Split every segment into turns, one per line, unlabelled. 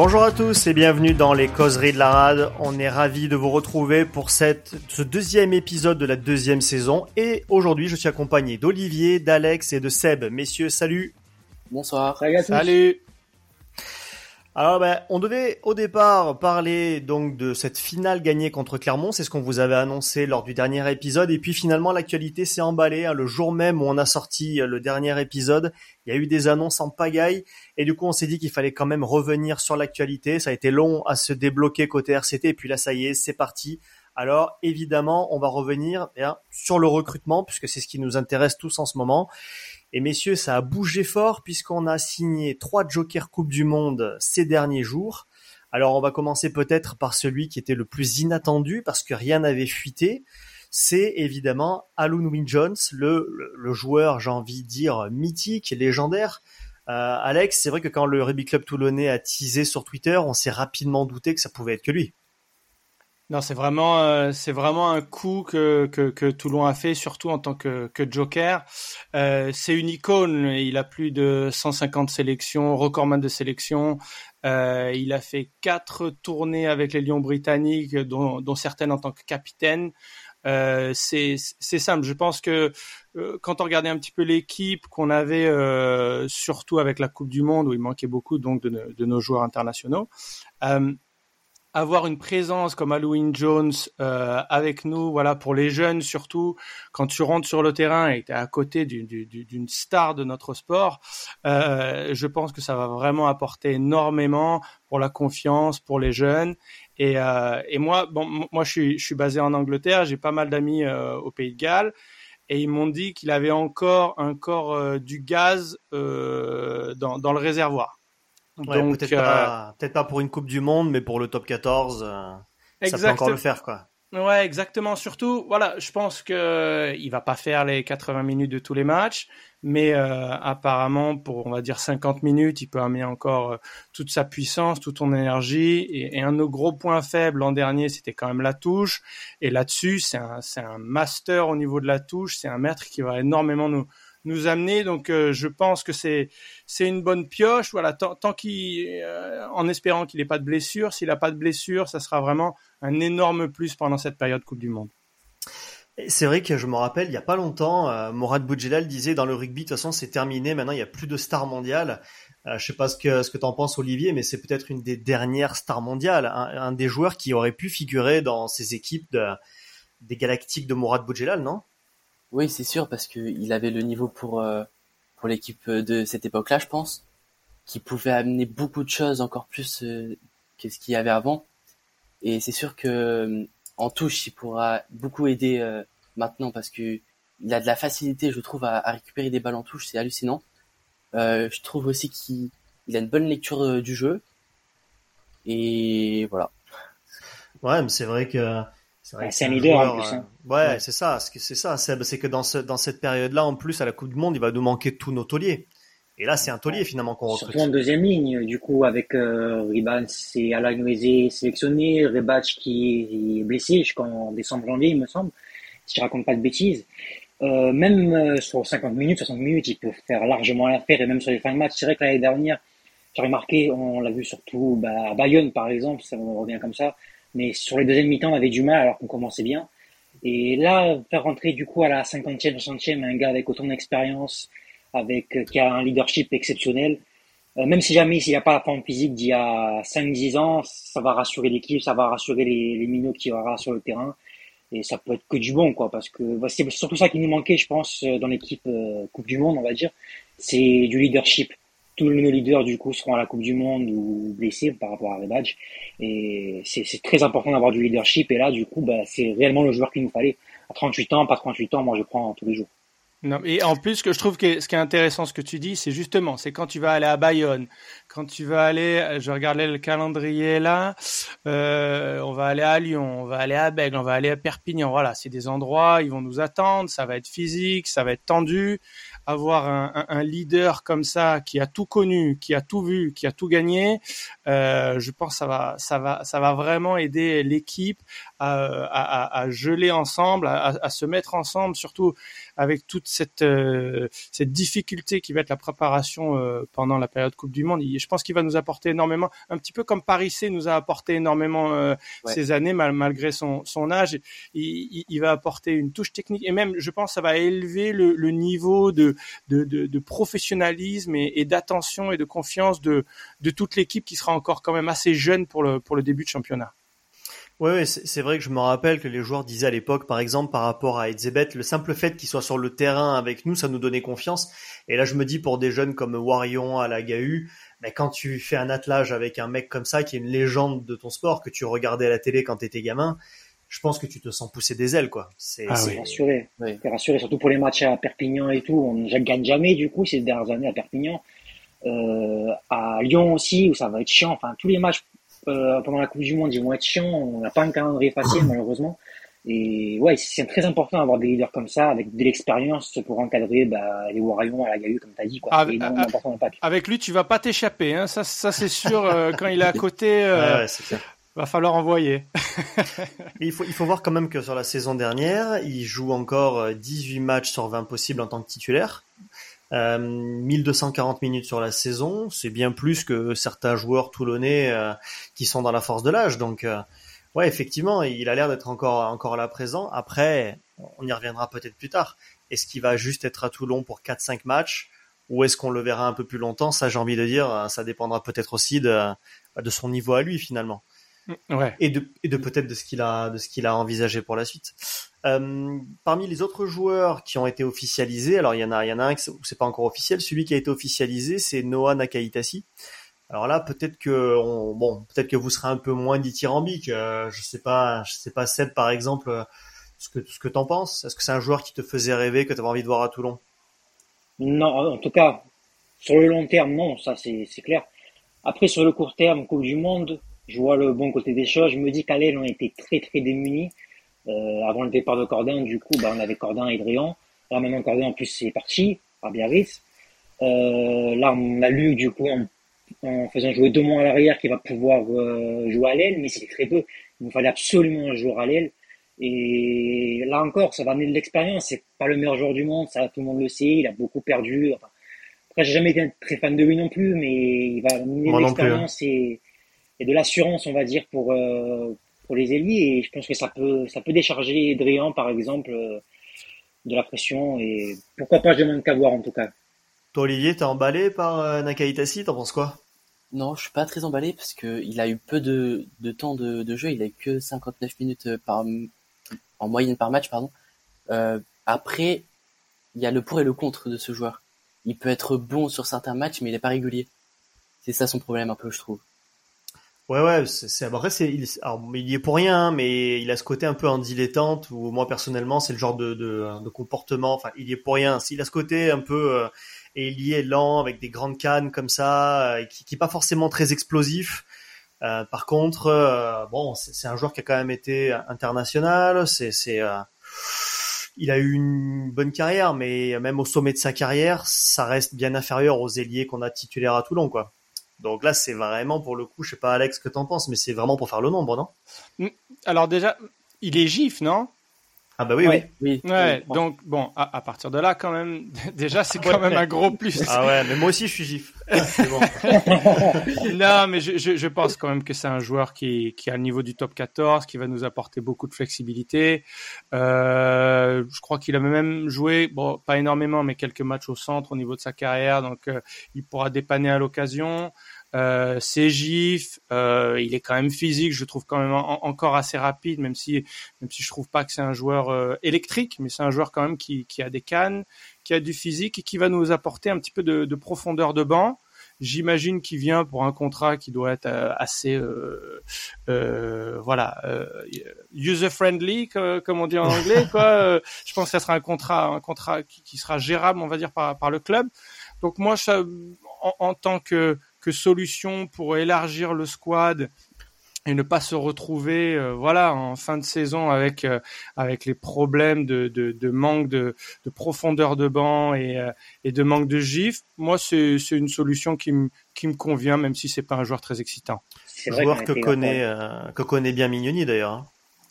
Bonjour à tous et bienvenue dans les causeries de la rade. On est ravis de vous retrouver pour cette, ce deuxième épisode de la deuxième saison. Et aujourd'hui, je suis accompagné d'Olivier, d'Alex et de Seb. Messieurs, salut.
Bonsoir.
Salut. Alors, ben, on devait au départ parler donc de cette finale gagnée contre Clermont, c'est ce qu'on vous avait annoncé lors du dernier épisode, et puis finalement l'actualité s'est emballée. Hein. le jour même où on a sorti euh, le dernier épisode, il y a eu des annonces en pagaille, et du coup on s'est dit qu'il fallait quand même revenir sur l'actualité. Ça a été long à se débloquer côté RCT, et puis là ça y est, c'est parti. Alors évidemment, on va revenir eh sur le recrutement, puisque c'est ce qui nous intéresse tous en ce moment. Et messieurs, ça a bougé fort puisqu'on a signé trois Joker Coupe du Monde ces derniers jours. Alors on va commencer peut-être par celui qui était le plus inattendu parce que rien n'avait fuité. C'est évidemment Alun Win Jones, le, le joueur, j'ai envie de dire, mythique, légendaire. Euh, Alex, c'est vrai que quand le Rugby Club Toulonnais a teasé sur Twitter, on s'est rapidement douté que ça pouvait être que lui.
Non, c'est vraiment, euh, c'est vraiment un coup que, que, que, Toulon a fait, surtout en tant que, que joker. Euh, c'est une icône. Il a plus de 150 sélections, recordman de sélection. Euh, il a fait quatre tournées avec les Lions britanniques, dont, dont certaines en tant que capitaine. Euh, c'est simple. Je pense que euh, quand on regardait un petit peu l'équipe qu'on avait, euh, surtout avec la Coupe du Monde où il manquait beaucoup donc de, de nos joueurs internationaux, euh, avoir une présence comme Halloween Jones euh, avec nous, voilà pour les jeunes surtout, quand tu rentres sur le terrain et tu es à côté d'une star de notre sport, euh, je pense que ça va vraiment apporter énormément pour la confiance, pour les jeunes. Et, euh, et moi, bon, moi je suis, je suis basé en Angleterre, j'ai pas mal d'amis euh, au Pays de Galles. Et ils m'ont dit qu'il avait encore, encore euh, du gaz euh, dans, dans le réservoir.
Donc peut-être pas, peut pas, pour une Coupe du Monde, mais pour le top 14, euh, ça peut encore le faire, quoi.
Ouais, exactement. Surtout, voilà, je pense que il va pas faire les 80 minutes de tous les matchs, mais euh, apparemment pour on va dire 50 minutes, il peut amener encore euh, toute sa puissance, toute son énergie. Et, et un de nos gros points faibles l'an dernier, c'était quand même la touche. Et là-dessus, c'est un, c'est un master au niveau de la touche. C'est un maître qui va énormément nous nous amener. Donc, euh, je pense que c'est c'est une bonne pioche. Voilà, tant, tant qu'il, euh, en espérant qu'il n'ait pas de blessure. S'il n'a pas de blessure, ça sera vraiment un énorme plus pendant cette période Coupe du Monde.
C'est vrai que je me rappelle, il y a pas longtemps, euh, Morad Boudjelal disait dans le rugby, de toute façon, c'est terminé. Maintenant, il n'y a plus de stars mondiales. Euh, je sais pas ce que ce que t'en penses, Olivier, mais c'est peut-être une des dernières stars mondiales, un, des joueurs qui aurait pu figurer dans ces équipes de, des Galactiques de Morad Boudjelal, non?
Oui, c'est sûr, parce qu'il avait le niveau pour, euh, pour l'équipe de cette époque-là, je pense, qui pouvait amener beaucoup de choses encore plus euh, que ce qu'il y avait avant. Et c'est sûr que euh, en touche, il pourra beaucoup aider maintenant parce que il a de la facilité, je trouve, à, récupérer des balles en touche, c'est hallucinant. je trouve aussi qu'il a une bonne lecture du jeu. Et voilà.
Ouais, mais c'est vrai que
c'est un leader en plus. Hein.
Euh, ouais, c'est ça. C'est ça, c'est que dans, ce, dans cette période-là, en plus, à la Coupe du Monde, il va nous manquer tous nos tauliers. Et là, c'est un taulier finalement qu'on recrute.
Surtout en deuxième ligne, du coup, avec euh, Ribans et Alain sélectionné, Rebach qui est blessé jusqu'en décembre-janvier, il me semble, si je raconte pas de bêtises. Euh, même euh, sur 50 minutes, 60 minutes, il peut faire largement l'affaire, et même sur les fins de match. C'est vrai que l'année dernière, j'ai remarqué, on l'a vu surtout bah, à Bayonne, par exemple, ça me revient comme ça, mais sur les deuxièmes mi-temps, on avait du mal alors qu'on commençait bien. Et là, faire rentrer du coup à la 50e, 60e un gars avec autant d'expérience, avec euh, qui a un leadership exceptionnel, euh, même si jamais s'il n'a pas la forme physique d'il y a 5-10 ans, ça va rassurer l'équipe, ça va rassurer les, minots qu'il y aura sur le terrain. Et ça peut être que du bon, quoi, parce que bah, c'est surtout ça qui nous manquait, je pense, euh, dans l'équipe Coupe du Monde, on va dire, c'est du leadership tous nos leaders du coup seront à la Coupe du Monde ou blessés par rapport à Rebadge. Et c'est très important d'avoir du leadership. Et là, du coup, bah, c'est réellement le joueur qu'il nous fallait. À 38 ans, pas 38 ans, moi je prends tous les jours.
Non, et en plus, que je trouve que ce qui est intéressant, ce que tu dis, c'est justement, c'est quand tu vas aller à Bayonne, quand tu vas aller, je regardais le calendrier là, euh, on va aller à Lyon, on va aller à Bègle, on va aller à Perpignan. Voilà, c'est des endroits, ils vont nous attendre, ça va être physique, ça va être tendu avoir un, un, leader comme ça qui a tout connu, qui a tout vu, qui a tout gagné, euh, je pense que ça va, ça va, ça va vraiment aider l'équipe à, geler ensemble, à, se mettre ensemble, surtout avec toute cette euh, cette difficulté qui va être la préparation euh, pendant la période Coupe du Monde. Je pense qu'il va nous apporter énormément, un petit peu comme Paris C nous a apporté énormément euh, ces années malgré son son âge. Il, il, va apporter une touche technique et même, je pense, ça va élever le, le niveau de de, de, de professionnalisme et, et d'attention et de confiance de de toute l'équipe qui sera encore quand même assez jeune pour le pour le début de championnat.
Oui, c'est vrai que je me rappelle que les joueurs disaient à l'époque, par exemple, par rapport à Edzebet, le simple fait qu'il soit sur le terrain avec nous, ça nous donnait confiance. Et là, je me dis pour des jeunes comme Warion à la GAU, mais quand tu fais un attelage avec un mec comme ça, qui est une légende de ton sport, que tu regardais à la télé quand t'étais gamin, je pense que tu te sens pousser des ailes, quoi.
C'est ah, rassuré. Oui. rassuré, surtout pour les matchs à Perpignan et tout. On ne gagne jamais, du coup, ces dernières années à Perpignan. Euh, à Lyon aussi, où ça va être chiant. Enfin, tous les matchs euh, pendant la Coupe du Monde, ils vont être chiants. On n'a pas un calendrier facile, malheureusement. Et ouais, c'est très important d'avoir des leaders comme ça, avec de l'expérience pour encadrer bah, les Warriors à la Gailleux, comme tu as dit. Quoi.
Avec, avec, lui, tu vas pas t'échapper. Hein. Ça, ça c'est sûr. Euh, quand il est à côté, euh, ouais, va falloir envoyer.
il, faut, il faut voir quand même que sur la saison dernière, il joue encore 18 matchs sur 20 possibles en tant que titulaire. Euh, 1240 minutes sur la saison, c'est bien plus que certains joueurs toulonnais euh, qui sont dans la force de l'âge. Donc, euh, ouais, effectivement, il a l'air d'être encore encore là présent. Après, on y reviendra peut-être plus tard. Est-ce qu'il va juste être à Toulon pour 4-5 matchs ou est-ce qu'on le verra un peu plus longtemps? Ça, j'ai envie de dire, ça dépendra peut-être aussi de de son niveau à lui finalement. Ouais. Et de, et de peut-être de ce qu'il a, de ce qu'il a envisagé pour la suite. Euh, parmi les autres joueurs qui ont été officialisés, alors il y en a, il y en a un c'est pas encore officiel. Celui qui a été officialisé, c'est Noah Nakaitasi. Alors là, peut-être que, on, bon, peut-être que vous serez un peu moins dithyrambique. Euh, je sais pas, je sais pas Seb par exemple, euh, ce que ce que t'en penses. Est-ce que c'est un joueur qui te faisait rêver, que tu avais envie de voir à Toulon?
Non, en tout cas, sur le long terme, non, ça c'est clair. Après, sur le court terme, Coupe du Monde, je vois le bon côté des choses. Je me dis qu'à l'aile, on était très très démunis. Euh, avant le départ de Cordin, du coup, bah, on avait Cordin et Drian. Là, maintenant, Cordin, en plus, c'est parti, à Biarritz. Euh, là, on a lu, du coup, en, faisant jouer deux mois à l'arrière, qui va pouvoir euh, jouer à l'aile, mais c'était très peu. Il nous fallait absolument un joueur à l'aile. Et là encore, ça va amener de l'expérience. C'est pas le meilleur joueur du monde, ça tout le monde le sait. Il a beaucoup perdu. Enfin, après, j'ai jamais été très fan de lui non plus, mais il va amener de hein. l'expérience et, et de l'assurance, on va dire, pour, euh, pour les ailiers. Et je pense que ça peut, ça peut décharger Drian, par exemple, euh, de la pression. Et pourquoi pas, je demande qu'à voir en tout cas.
Toi, Olivier, t'es emballé par euh, Nakaitasi T'en penses quoi?
Non, je suis pas très emballé parce que il a eu peu de, de temps de, de, jeu. Il a eu que 59 minutes par, en moyenne par match, pardon. Euh, après, il y a le pour et le contre de ce joueur. Il peut être bon sur certains matchs, mais il est pas régulier. C'est ça son problème un peu, je trouve.
Ouais, ouais, c'est vrai, c'est il, alors, il y est pour rien, hein, mais il a ce côté un peu en dilettante où moi personnellement, c'est le genre de, de, de, comportement. Enfin, il y est pour rien. S'il a ce côté un peu euh, et il y est lent avec des grandes cannes comme ça, euh, qui, qui est pas forcément très explosif. Euh, par contre, euh, bon, c'est un joueur qui a quand même été international. C'est, c'est, il a eu une bonne carrière, mais même au sommet de sa carrière, ça reste bien inférieur aux ailiers qu'on a titulaires à Toulon, quoi. Donc là, c'est vraiment pour le coup, je sais pas Alex que t'en penses, mais c'est vraiment pour faire le nombre, non?
Mm. Alors déjà, il est gif, non?
Ah bah oui,
oui. Ouais, donc bon, à, partir de là, quand même, déjà, c'est quand même un gros plus.
Ah ouais, mais moi aussi, je suis gif.
Bon. non, mais je, je, je, pense quand même que c'est un joueur qui, qui a le niveau du top 14, qui va nous apporter beaucoup de flexibilité. Euh, je crois qu'il a même joué, bon, pas énormément, mais quelques matchs au centre au niveau de sa carrière, donc euh, il pourra dépanner à l'occasion. Euh, c'est gif, euh, il est quand même physique, je trouve quand même encore assez rapide, même si même si je trouve pas que c'est un joueur euh, électrique, mais c'est un joueur quand même qui, qui a des cannes, qui a du physique et qui va nous apporter un petit peu de, de profondeur de banc. J'imagine qu'il vient pour un contrat qui doit être euh, assez, euh, euh, voilà, user friendly, comme on dit en anglais. Quoi. je pense que ça sera un contrat, un contrat qui, qui, sera gérable, on va dire, par, par le club. Donc moi, ça, en, en tant que que solution pour élargir le squad et ne pas se retrouver euh, voilà en fin de saison avec euh, avec les problèmes de, de, de manque de, de, profondeur de banc et, euh, et de manque de gif moi c'est une solution qui me qui me convient même si c'est pas un joueur très excitant
c'est un joueur que connaît que connaît bien Mignoni d'ailleurs hein.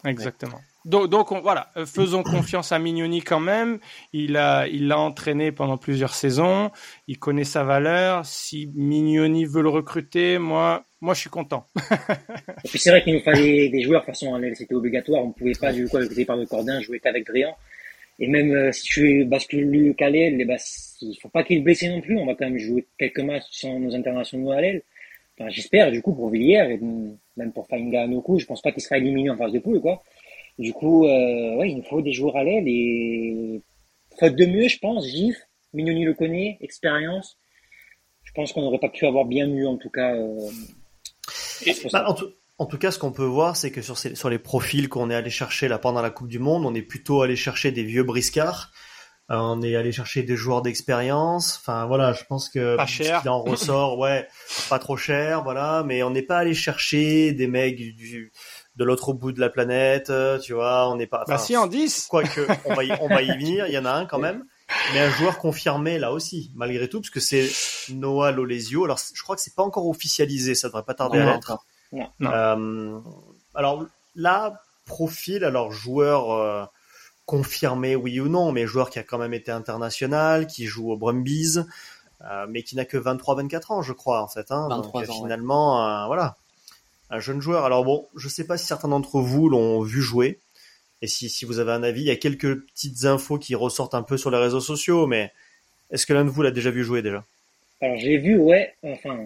Exactement. Donc, donc voilà, euh, faisons confiance à Mignoni quand même. Il a, il l'a entraîné pendant plusieurs saisons. Il connaît sa valeur. Si Mignoni veut le recruter, moi, moi, je suis content.
C'est vrai qu'il nous fallait des joueurs. De toute façon, c'était obligatoire. On ne pouvait pas, du coup, avec par le Cordin, jouer qu'avec Drian. Et même euh, si tu bascules Calais, les, bah, il faut pas qu'il blesse non plus. On va quand même jouer quelques matchs sans nos internationaux à l'aile. Enfin, J'espère, du coup, pour Villiers et même pour Fainga Anoku, je pense pas qu'il sera éliminé en phase de poule, quoi. Du coup, euh, ouais, il nous faut des joueurs à l'aile et faute de mieux, je pense, Gif, Mignoni le connaît, expérience. Je pense qu'on n'aurait pas pu avoir bien mieux, en tout cas. Euh,
bah, en, tout, en, tout, cas, ce qu'on peut voir, c'est que sur, ces, sur les profils qu'on est allé chercher là pendant la Coupe du Monde, on est plutôt allé chercher des vieux briscards. Euh, on est allé chercher des joueurs d'expérience. Enfin voilà, je pense que
pas cher.
en ressort, ouais, pas trop cher, voilà. Mais on n'est pas allé chercher des mecs du, de l'autre bout de la planète, euh, tu vois, on n'est pas.
Bah si en 10
Quoique, on va y, on va y venir, il y en a un quand même. Mais un joueur confirmé là aussi, malgré tout, parce que c'est Noah Lolesio. Alors, je crois que c'est pas encore officialisé, ça devrait pas tarder à l'être. Euh, alors là, profil, alors joueur euh, confirmé, oui ou non, mais joueur qui a quand même été international, qui joue au Brumbies, euh, mais qui n'a que 23-24 ans, je crois, en fait. Hein,
23
donc,
ans,
finalement, euh, voilà un jeune joueur. Alors bon, je sais pas si certains d'entre vous l'ont vu jouer. Et si, si vous avez un avis, il y a quelques petites infos qui ressortent un peu sur les réseaux sociaux, mais est-ce que l'un de vous l'a déjà vu jouer déjà?
Alors j'ai vu, ouais, enfin,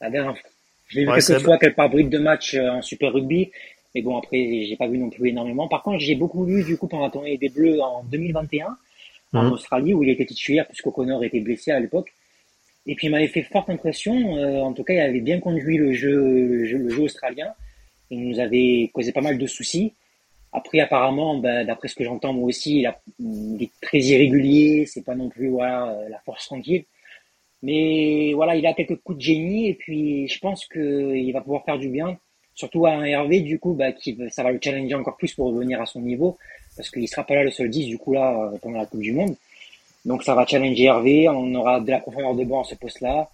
la dernière fois. L'ai vu ouais, quelques fois, quelques bribes de match euh, en Super Rugby, mais bon, après, j'ai pas vu non plus énormément. Par contre, j'ai beaucoup vu, du coup, pendant la tournée des Bleus en 2021, en mmh. Australie, où il était titulaire, puisqu'O'Connor était blessé à l'époque. Et puis il m'avait fait forte impression. Euh, en tout cas, il avait bien conduit le jeu, australien. Il nous avait causé pas mal de soucis. Après, apparemment, ben, d'après ce que j'entends moi aussi, il, a, il, est très irrégulier. C'est pas non plus la force tranquille. Mais voilà, il a quelques coups de génie et puis je pense qu'il va pouvoir faire du bien. Surtout à un Hervé, du coup, bah, qui, ça va le challenger encore plus pour revenir à son niveau, parce qu'il sera pas là le seul 10, du coup, là, pendant la Coupe du Monde. Donc ça va challenger Hervé, on aura de la profondeur de banc à ce poste-là.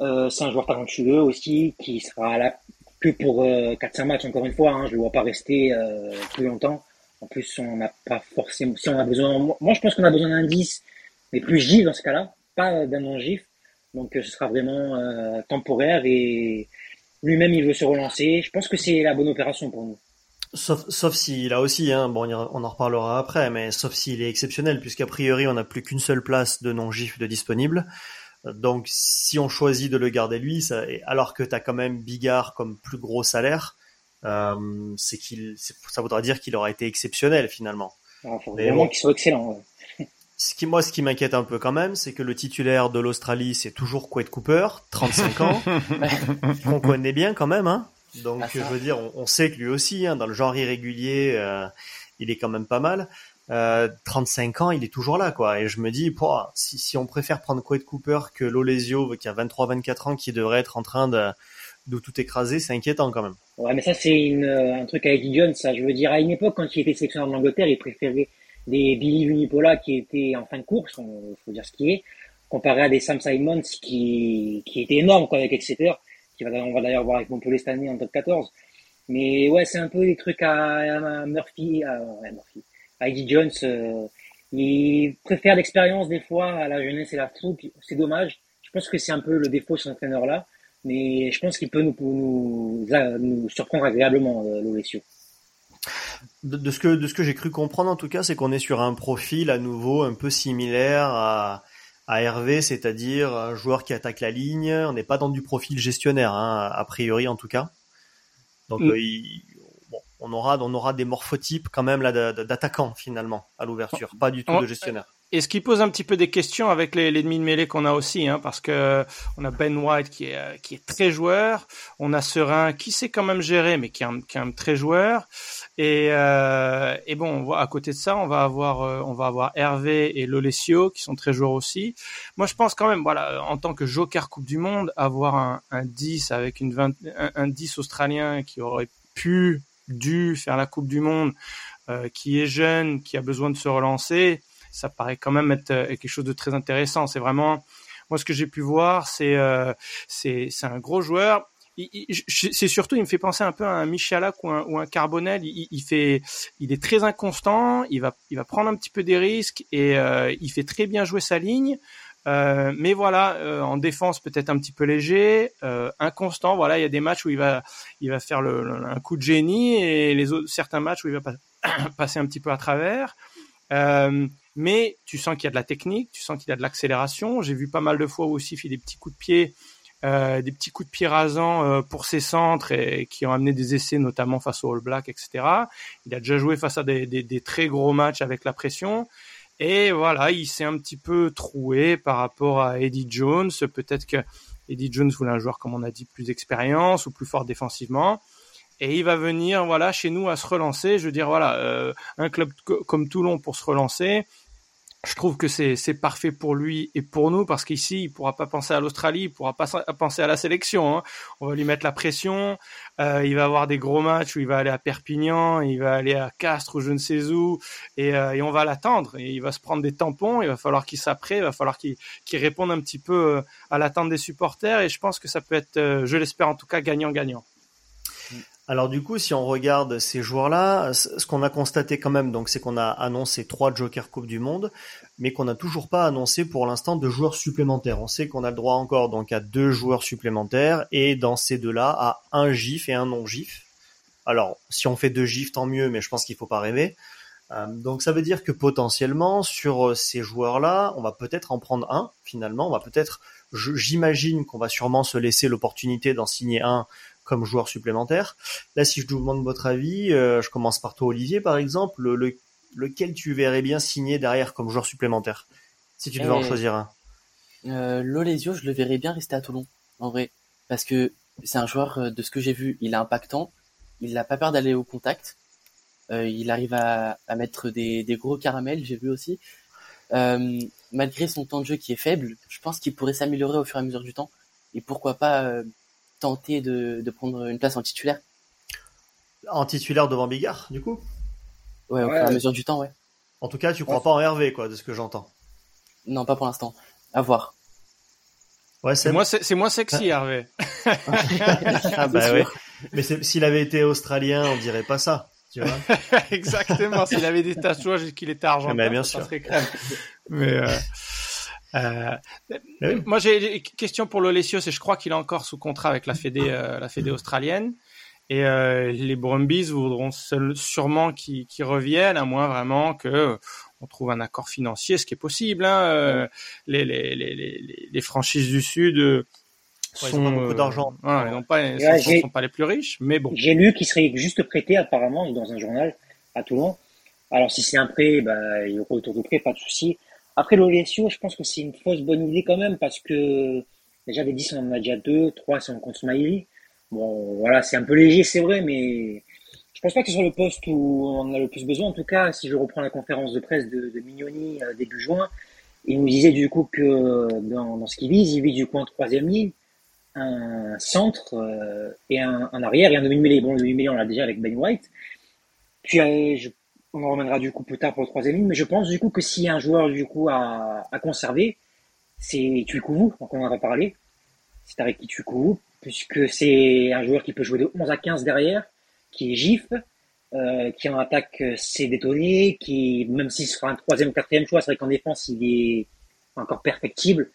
Euh, c'est un joueur talentueux aussi qui sera là que pour euh, 4-5 matchs encore une fois. Hein, je ne le vois pas rester euh, plus longtemps. En plus, on n'a pas forcément. Si on a besoin, moi je pense qu'on a besoin d'un 10, mais plus gif dans ce cas-là, pas d'un non-gif. Donc euh, ce sera vraiment euh, temporaire et lui-même il veut se relancer. Je pense que c'est la bonne opération pour nous.
Sauf, sauf s'il a aussi, hein, bon, on en reparlera après, mais sauf s'il est exceptionnel, puisqu'a priori on n'a plus qu'une seule place de non-gif de disponible. Donc si on choisit de le garder lui, ça, alors que tu as quand même Bigard comme plus gros salaire, euh, c'est qu'il, ça voudra dire qu'il aura été exceptionnel finalement.
Il faut vraiment bon, qu'il soit excellent. Ouais.
Ce qui, moi, ce qui m'inquiète un peu quand même, c'est que le titulaire de l'Australie, c'est toujours Quade Cooper, 35 ans, qu'on connaît bien quand même, hein. Donc, ah, je veux dire, on, on, sait que lui aussi, hein, dans le genre irrégulier, euh, il est quand même pas mal. Euh, 35 ans, il est toujours là, quoi. Et je me dis, si, si on préfère prendre Quade Cooper que Lolesio, qui a 23-24 ans, qui devrait être en train de, de tout écraser, c'est inquiétant quand même.
Ouais, mais ça, c'est une, un truc avec Jones, ça. Je veux dire, à une époque, quand il était sélectionneur de l'Angleterre, il préférait des Billy Vunipola qui étaient en fin de course, il faut dire ce qui est, comparé à des Sam Simons qui, qui étaient énormes, quoi, avec Exeter qui va, on va d'ailleurs voir avec Montpellier cette année en top 14. Mais ouais, c'est un peu des trucs à, Murphy, à, à Eddie Jones. Euh, il préfère l'expérience des fois à la jeunesse et la fougue. C'est dommage. Je pense que c'est un peu le défaut de cet entraîneur-là. Mais je pense qu'il peut nous, surprendre agréablement, euh,
que, de ce que j'ai cru comprendre en tout cas, c'est qu'on est sur un profil à nouveau un peu similaire à, Hervé, c'est-à-dire un joueur qui attaque la ligne. On n'est pas dans du profil gestionnaire, hein, a priori en tout cas. Donc mm. euh, il, bon, on aura on aura des morphotypes quand même là d'attaquants finalement à l'ouverture, pas du tout de gestionnaire.
Et ce qui pose un petit peu des questions avec les, demi de mêlée qu'on a aussi, hein, parce que on a Ben White qui est qui est très joueur, on a Serein qui sait quand même gérer, mais qui est un, qui est très joueur. Et, euh, et bon, à côté de ça, on va avoir, euh, on va avoir Hervé et Lolesio qui sont très joueurs aussi. Moi, je pense quand même, voilà, en tant que joker Coupe du Monde, avoir un, un 10 avec une 20, un, un 10 australien qui aurait pu, dû faire la Coupe du Monde, euh, qui est jeune, qui a besoin de se relancer, ça paraît quand même être euh, quelque chose de très intéressant. C'est vraiment, moi, ce que j'ai pu voir, c'est, euh, c'est, un gros joueur c'est surtout, il me fait penser un peu à un Michalak ou un, ou un Carbonel. Il, fait, il est très inconstant. Il va, il va prendre un petit peu des risques et euh, il fait très bien jouer sa ligne. Euh, mais voilà, euh, en défense peut-être un petit peu léger, euh, inconstant. Voilà, il y a des matchs où il va, il va faire le, un coup de génie et les autres, certains matchs où il va passer un petit peu à travers. Mais tu sens qu'il y a de la technique, tu sens qu'il y a de l'accélération. J'ai vu pas mal de fois aussi il fait des petits coups de pied euh, des petits coups de pied rasants euh, pour ses centres et qui ont amené des essais notamment face au All Black, etc. Il a déjà joué face à des, des, des très gros matchs avec la pression. Et voilà, il s'est un petit peu troué par rapport à Eddie Jones. Peut-être que Eddie Jones voulait un joueur, comme on a dit, plus d'expérience ou plus fort défensivement. Et il va venir, voilà, chez nous à se relancer. Je veux dire, voilà, euh, un club comme Toulon pour se relancer, je trouve que c'est parfait pour lui et pour nous parce qu'ici il pourra pas penser à l'Australie, il pourra pas penser à la sélection. Hein. On va lui mettre la pression. Euh, il va avoir des gros matchs où il va aller à Perpignan, il va aller à Castres ou je ne sais où, et, euh, et on va l'attendre. Et il va se prendre des tampons. Il va falloir qu'il s'apprête, il va falloir qu'il qu'il réponde un petit peu euh, à l'attente des supporters. Et je pense que ça peut être, euh, je l'espère en tout cas, gagnant-gagnant.
Alors du coup, si on regarde ces joueurs-là, ce qu'on a constaté quand même, donc c'est qu'on a annoncé trois Joker Coupe du Monde, mais qu'on n'a toujours pas annoncé pour l'instant de joueurs supplémentaires. On sait qu'on a le droit encore donc à deux joueurs supplémentaires et dans ces deux-là à un GIF et un non GIF. Alors si on fait deux GIFs, tant mieux, mais je pense qu'il faut pas rêver. Euh, donc ça veut dire que potentiellement sur euh, ces joueurs-là, on va peut-être en prendre un finalement. On va peut-être, j'imagine qu'on va sûrement se laisser l'opportunité d'en signer un comme joueur supplémentaire. Là, si je vous demande votre avis, euh, je commence par toi, Olivier, par exemple, le, lequel tu verrais bien signer derrière comme joueur supplémentaire, si tu devais en choisir un?
euh, L'Olesio, je le verrais bien rester à Toulon, en vrai, parce que c'est un joueur, euh, de ce que j'ai vu, il est impactant, il n'a pas peur d'aller au contact, euh, il arrive à, à mettre des, des, gros caramels, j'ai vu aussi. Euh, malgré son temps de jeu qui est faible, je pense qu'il pourrait s'améliorer au fur et à mesure du temps, et pourquoi pas tenter de, de prendre une place en titulaire.
En titulaire devant Bigard, du coup?
Ouais, au fur et à mesure du temps, ouais.
En tout cas, tu crois pas en Hervé, quoi, de ce que j'entends.
Non, pas pour l'instant. À voir.
Ouais, c'est moi, c'est moins sexy, ah. Hervé.
ah bah ouais. Mais s'il avait été australien, on dirait pas ça. Tu vois
Exactement. S'il avait des tatouages et qu'il était argentin,
mais bien sûr.
ça serait crème. Mais euh, euh, moi, j'ai une question pour Lolesio, c'est je crois qu'il est encore sous contrat avec la Fédé, euh, la Fédé australienne. Et euh, les Brumbies voudront sûrement qu'ils reviennent, à moins vraiment que on trouve un accord financier, ce qui est possible. Hein. Euh, les, les, les, les, franchises du Sud euh,
sont, ils ont beaucoup d'argent.
ils n'ont pas, sont, sont, pas les plus riches, mais bon.
J'ai lu qu'ils seraient juste prêtés apparemment dans un journal à Toulon. Alors si c'est un prêt, bah, il y aura autour de prêt, pas de souci. Après l'Olesio, je pense que c'est une fausse bonne idée quand même parce que déjà des 10 on en a déjà deux, trois si on compte Smiley. Bon, voilà, c'est un peu léger, c'est vrai, mais je pense pas que ce soit le poste où on a le plus besoin. En tout cas, si je reprends la conférence de presse de, de Mignoni euh, début juin, il nous disait du coup que dans, dans ce qu'il vise, il vise du coup en troisième ligne, un centre euh, et un, un, arrière et un demi-mêlée. Bon, le demi-mêlée, on l'a déjà avec Ben White. Puis euh, je on en reviendra du coup plus tard pour le troisième ligne, mais je pense du coup que s'il y a un joueur du coup à, conserver, c'est Tuikouvou, donc on en a parlé. C'est avec Tuikouvou, puisque c'est un joueur qui peut jouer de 11 à 15 derrière, qui est gif, euh, qui en attaque c'est détonné, qui même s'il sera un troisième quatrième choix, c'est vrai qu'en défense il est encore perfectible.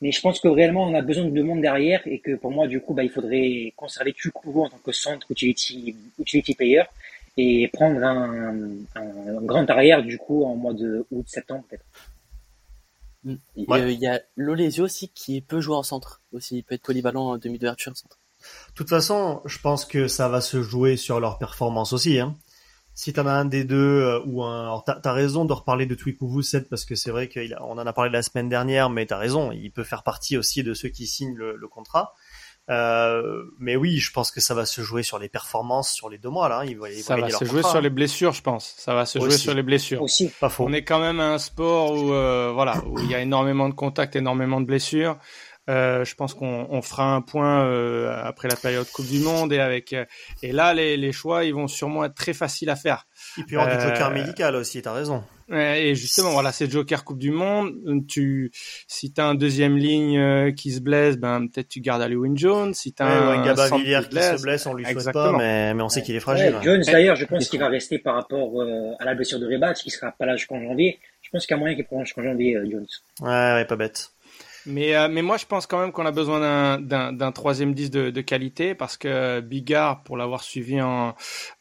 Mais je pense que réellement on a besoin de monde derrière et que pour moi du coup bah, il faudrait conserver Tuikouvou en tant que centre utility, utility player et prendre un, un, grand arrière du coup en mois de août septembre peut-être.
Mm. Il y a Lolesio aussi qui peut jouer en centre aussi, il peut être polyvalent en demi d'ouverture en centre.
De toute façon, je pense que ça va se jouer sur leur performance aussi. Hein. Si t'en as un des deux euh, ou un, t'as as raison de reparler de Twikuvu parce que c'est vrai qu'on en a parlé la semaine dernière, mais t'as raison, il peut faire partie aussi de ceux qui signent le, le contrat. Euh, mais oui, je pense que ça va se jouer sur les performances sur les deux mois là. Va,
ça va se jouer sur les blessures, je pense. Ça va se jouer sur les blessures.
Aussi,
pas faux.
On est quand même un sport où euh, voilà, où il y a énormément de contacts, énormément de blessures. Euh, je pense qu'on on fera un point euh, après la période Coupe du Monde et avec euh, et là les, les choix ils vont sûrement être très faciles à faire.
Et puis il y aura du joker médical aussi, t'as raison.
Et justement, voilà, c'est Joker Coupe du Monde. Tu, si t'as un deuxième ligne euh, qui se blesse, ben peut-être tu gardes Alwyn Jones. Si t'as
ouais, un, Gaba qui, se blesse, on lui souhaite pas, mais, mais on sait qu'il est fragile.
Jones, d'ailleurs, je pense qu'il va rester par rapport euh, à la blessure de Rebat, qui sera pas là jusqu'en janvier. Je pense qu'il y a moyen qu'il prolonge jusqu'en janvier, euh, Jones.
Ouais, ouais, pas bête.
Mais, euh, mais moi, je pense quand même qu'on a besoin d'un troisième disque de, de, qualité parce que Bigard, pour l'avoir suivi en,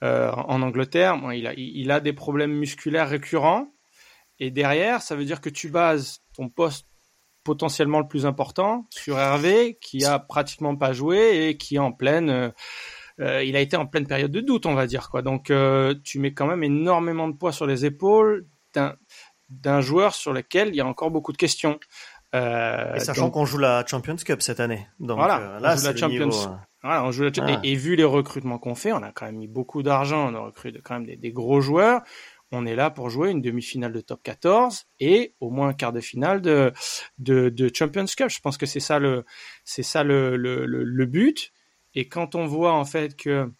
euh, en Angleterre, il, a, il a des problèmes musculaires récurrents. Et derrière, ça veut dire que tu bases ton poste potentiellement le plus important sur Hervé, qui a pratiquement pas joué et qui est en pleine. Euh, euh il a été en pleine période de doute, on va dire quoi. Donc, euh, tu mets quand même énormément de poids sur les épaules d'un joueur sur lequel il y a encore beaucoup de questions.
Euh, et sachant qu'on joue la Champions Cup cette année. Donc
voilà, euh, là, on joue la Champions. Niveau, euh, voilà, on joue la... Ah. et, et, vu les recrutements qu'on fait, on a quand même mis beaucoup d'argent, on a recruté quand même des, des, gros joueurs. On est là pour jouer une demi-finale de top 14 et au moins un quart de finale de, de, de Champions Cup. Je pense que c'est ça le, c'est ça le, le, le, le, but. Et quand on voit en fait que,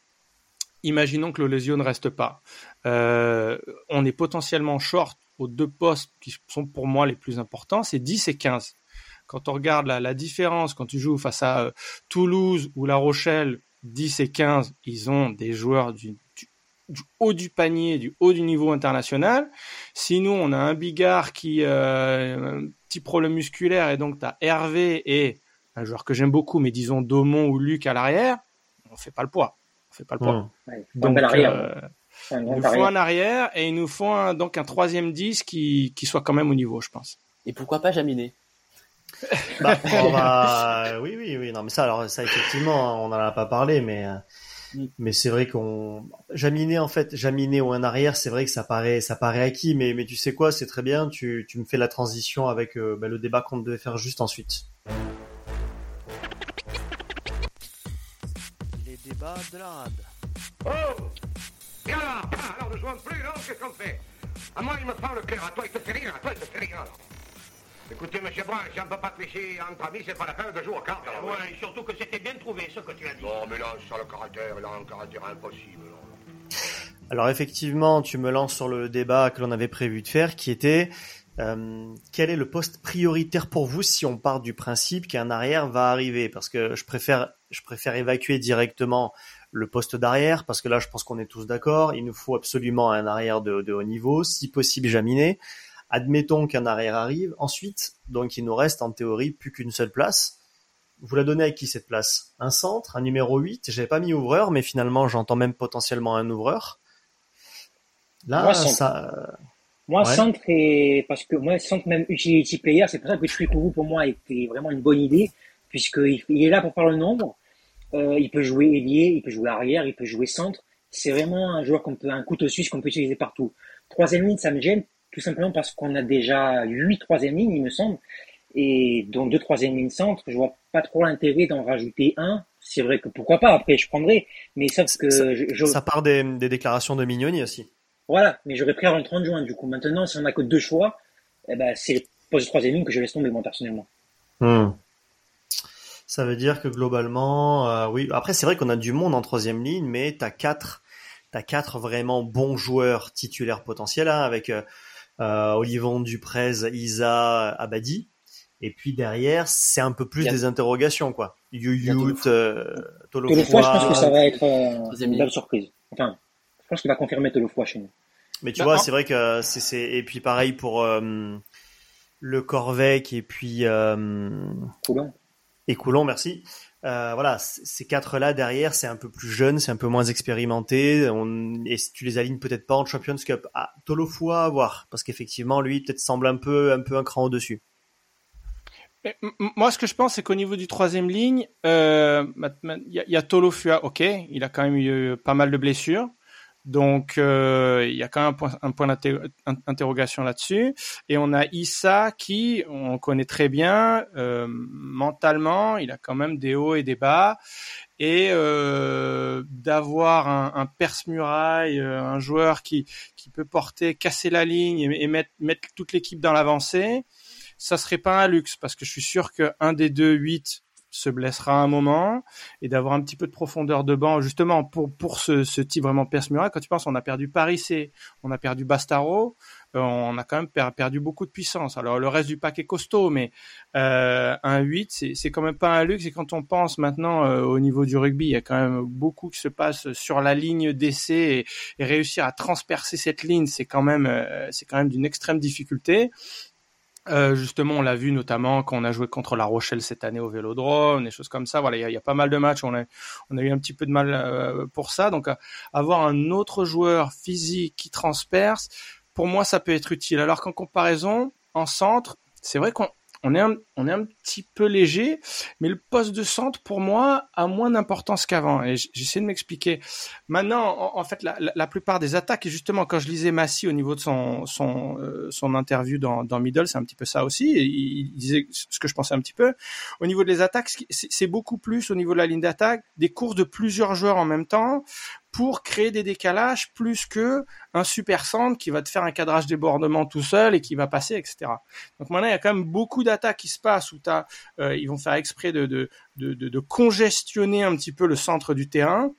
imaginons que l'Olesio ne reste pas, on est potentiellement short aux deux postes qui sont pour moi les plus importants, c'est 10 et 15. Quand on regarde la, la différence, quand tu joues face à euh, Toulouse ou La Rochelle, 10 et 15, ils ont des joueurs du, du, du, haut du panier, du haut du niveau international. Si nous, on a un Bigard qui euh, un petit problème musculaire et donc tu as Hervé et un joueur que j'aime beaucoup, mais disons Daumont ou Luc à l'arrière, on fait pas le poids. On fait pas le poids.
Mmh. Ouais, donc, euh,
il nous faut un arrière et il nous faut un, donc un troisième 10 qui, qui soit quand même au niveau, je pense.
Et pourquoi pas Jaminé
bah, on va... Oui, oui, oui. Non, mais ça, alors ça, effectivement, on n'en a pas parlé, mais mm. mais c'est vrai qu'on Jaminé en fait, Jaminé ou un arrière, c'est vrai que ça paraît ça paraît acquis, mais mais tu sais quoi, c'est très bien. Tu tu me fais la transition avec euh, bah, le débat qu'on devait faire juste ensuite. Les débats de la rade. Oh
et alors Alors, ne jouons plus, non Qu'est-ce qu'on fait À moi, il me prend le cœur. À toi, il te fait rien. À toi, il te fait rien, alors. Écoutez, monsieur Brun, si on ne peut pas tricher entre amis, c'est pas la peine de jouer au cartes.
Ouais, ouais, surtout que c'était bien trouvé, ce que tu as dit.
Non, mais là, sur le caractère, là, un caractère impossible.
Alors, effectivement, tu me lances sur le débat que l'on avait prévu de faire, qui était... Euh, quel est le poste prioritaire pour vous si on part du principe qu'un arrière va arriver? Parce que je préfère, je préfère évacuer directement le poste d'arrière, parce que là, je pense qu'on est tous d'accord. Il nous faut absolument un arrière de, de haut niveau, si possible Jaminé. Admettons qu'un arrière arrive. Ensuite, donc, il nous reste en théorie plus qu'une seule place. Vous la donnez à qui cette place? Un centre, un numéro 8 J'avais pas mis ouvreur, mais finalement, j'entends même potentiellement un ouvreur. Là,
moi,
ça.
Moi, ouais. centre, et... parce que moi, centre même utility player, c'est pour ça que vous pour moi, était vraiment une bonne idée, puisqu'il il est là pour faire le nombre euh, il peut jouer ailier, il peut jouer arrière, il peut jouer centre. C'est vraiment un joueur qu'on peut, un couteau suisse qu'on peut utiliser partout. Troisième ligne, ça me gêne, tout simplement parce qu'on a déjà huit troisième lignes, il me semble. Et donc deux troisième lignes centre, je vois pas trop l'intérêt d'en rajouter un. C'est vrai que pourquoi pas, après je prendrai. Mais sauf que
ça,
je,
ça part des, des, déclarations de Mignoni aussi.
Voilà, mais j'aurais pris avant le 30 juin. Du coup, maintenant, si on a que deux choix, eh ben, c'est le poste de troisième ligne que je laisse tomber, moi, personnellement.
Hmm. Ça veut dire que globalement, euh, oui. Après, c'est vrai qu'on a du monde en troisième ligne, mais t'as quatre, t'as quatre vraiment bons joueurs titulaires potentiels hein, avec euh, euh, Olivon, Duprez, Isa, Abadi. Et puis derrière, c'est un peu plus des interrogations, quoi. Yuyut, euh.
Tolofoa, je pense que ça va être euh, une belle surprise. Enfin, je pense qu'il va confirmer Tolofoa chez nous.
Mais tu bah, vois, c'est vrai que c'est, c'est, et puis pareil pour euh, le Corvec et puis euh,
Coulon
et merci. Euh, voilà, ces quatre-là derrière, c'est un peu plus jeune, c'est un peu moins expérimenté. On, et tu les alignes peut-être pas en Champions Cup. Ah, Tolofua à voir, parce qu'effectivement, lui, peut-être semble un peu, un peu un cran au-dessus.
Moi, ce que je pense, c'est qu'au niveau du troisième ligne, il euh, y, a, y a Tolofua, ok, il a quand même eu pas mal de blessures. Donc, euh, il y a quand même un point, un point d'interrogation là-dessus. Et on a Issa qui, on connaît très bien, euh, mentalement, il a quand même des hauts et des bas. Et euh, d'avoir un, un perce-muraille, euh, un joueur qui, qui peut porter, casser la ligne et, et mettre, mettre toute l'équipe dans l'avancée, ça serait pas un luxe parce que je suis sûr qu'un des deux 8 se blessera un moment et d'avoir un petit peu de profondeur de banc justement pour pour ce, ce type vraiment Perce Quand tu penses, on a perdu Paris C, on a perdu Bastaro, euh, on a quand même perdu beaucoup de puissance. Alors le reste du pack est costaud, mais euh, un 8, c'est, quand même pas un luxe. Et quand on pense maintenant euh, au niveau du rugby, il y a quand même beaucoup qui se passe sur la ligne d'essai et, réussir à transpercer cette ligne, c'est quand même euh, c'est quand même d'une extrême difficulté. Euh, justement, on l'a vu notamment quand on a joué contre La Rochelle cette année au Vélodrome, des choses comme ça. Voilà, il y, a, pas mal de matchs. On a, on a eu un petit peu de mal pour ça. Donc, avoir un autre joueur physique qui transperce, pour moi, ça peut être utile. Alors qu'en comparaison, en centre, c'est vrai qu'on on est un, on est un petit peu léger, mais le poste de centre pour moi a moins d'importance qu'avant. Et j'essaie de m'expliquer. Maintenant, en, fait, la, la, plupart des attaques, et justement quand je lisais Massy au niveau de son son euh, son interview dans, dans Middle, c'est un petit peu ça aussi. Et il, disait ce que je pensais un petit peu. Au niveau des attaques, c'est beaucoup plus au niveau de la ligne d'attaque des courses de plusieurs joueurs en même temps pour créer des décalages plus que un super centre qui va te faire un cadrage débordement tout seul et qui va passer, etc. Donc maintenant, il y a quand même beaucoup d'attaques qui se passent où as, euh, ils vont faire exprès de, de, de, de, congestionner un petit peu le centre du terrain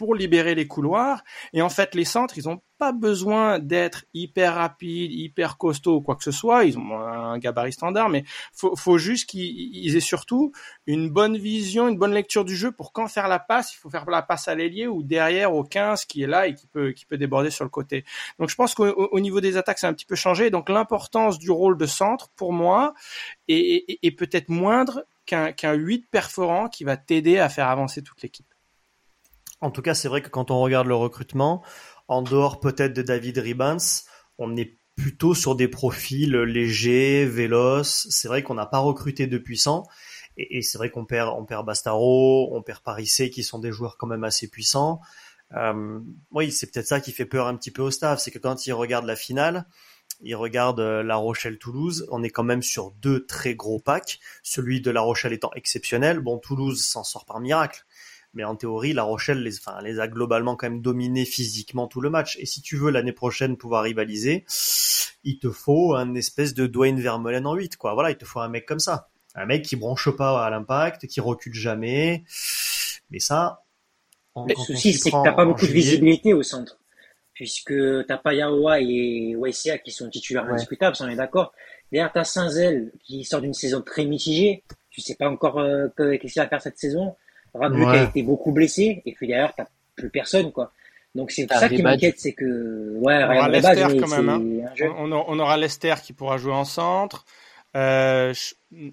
pour libérer les couloirs. Et en fait, les centres, ils ont pas besoin d'être hyper rapide, hyper costaud ou quoi que ce soit. Ils ont un gabarit standard, mais faut, faut juste qu'ils aient surtout une bonne vision, une bonne lecture du jeu pour quand faire la passe, il faut faire la passe à l'ailier ou derrière au 15 qui est là et qui peut, déborder sur le côté. Donc je pense qu'au niveau des attaques, c'est un petit peu changé. Donc l'importance du rôle de centre, pour moi, est, peut-être moindre qu'un qu'un 8 perforant qui va t'aider à faire avancer toute l'équipe.
En tout cas, c'est vrai que quand on regarde le recrutement, en dehors peut-être de David Ribans, on est plutôt sur des profils légers, véloces. C'est vrai qu'on n'a pas recruté de puissants. Et, c'est vrai qu'on perd, on perd Bastaro, on perd Parissé, qui sont des joueurs quand même assez puissants. Euh, oui, c'est peut-être ça qui fait peur un petit peu au staff, c'est que quand ils regardent la finale, ils regardent euh, La Rochelle-Toulouse, on est quand même sur deux très gros packs, celui de La Rochelle étant exceptionnel. Bon, Toulouse s'en sort par miracle, mais en théorie, La Rochelle les, enfin, les a globalement quand même dominés physiquement tout le match. Et si tu veux l'année prochaine pouvoir rivaliser, il te faut un espèce de Dwayne Vermeulen en 8, quoi. Voilà, il te faut un mec comme ça. Un mec qui bronche pas à l'impact, qui recule jamais. Mais ça,
le souci, c'est que t'as pas beaucoup de visibilité au centre. Puisque t'as pas Yaoua et Waisia qui sont titulaires indiscutables, on est d'accord. Derrière, t'as Saint-Zel qui sort d'une saison très mitigée. Tu sais pas encore euh, qu'est-ce qu'il va faire cette saison. Rablu qui a été beaucoup blessé, et puis derrière, t'as plus personne, quoi. Donc c'est ça qui m'inquiète, c'est que ouais,
on aura Lester quand même. Hein. On, aura Lester qui pourra jouer en centre. Euh,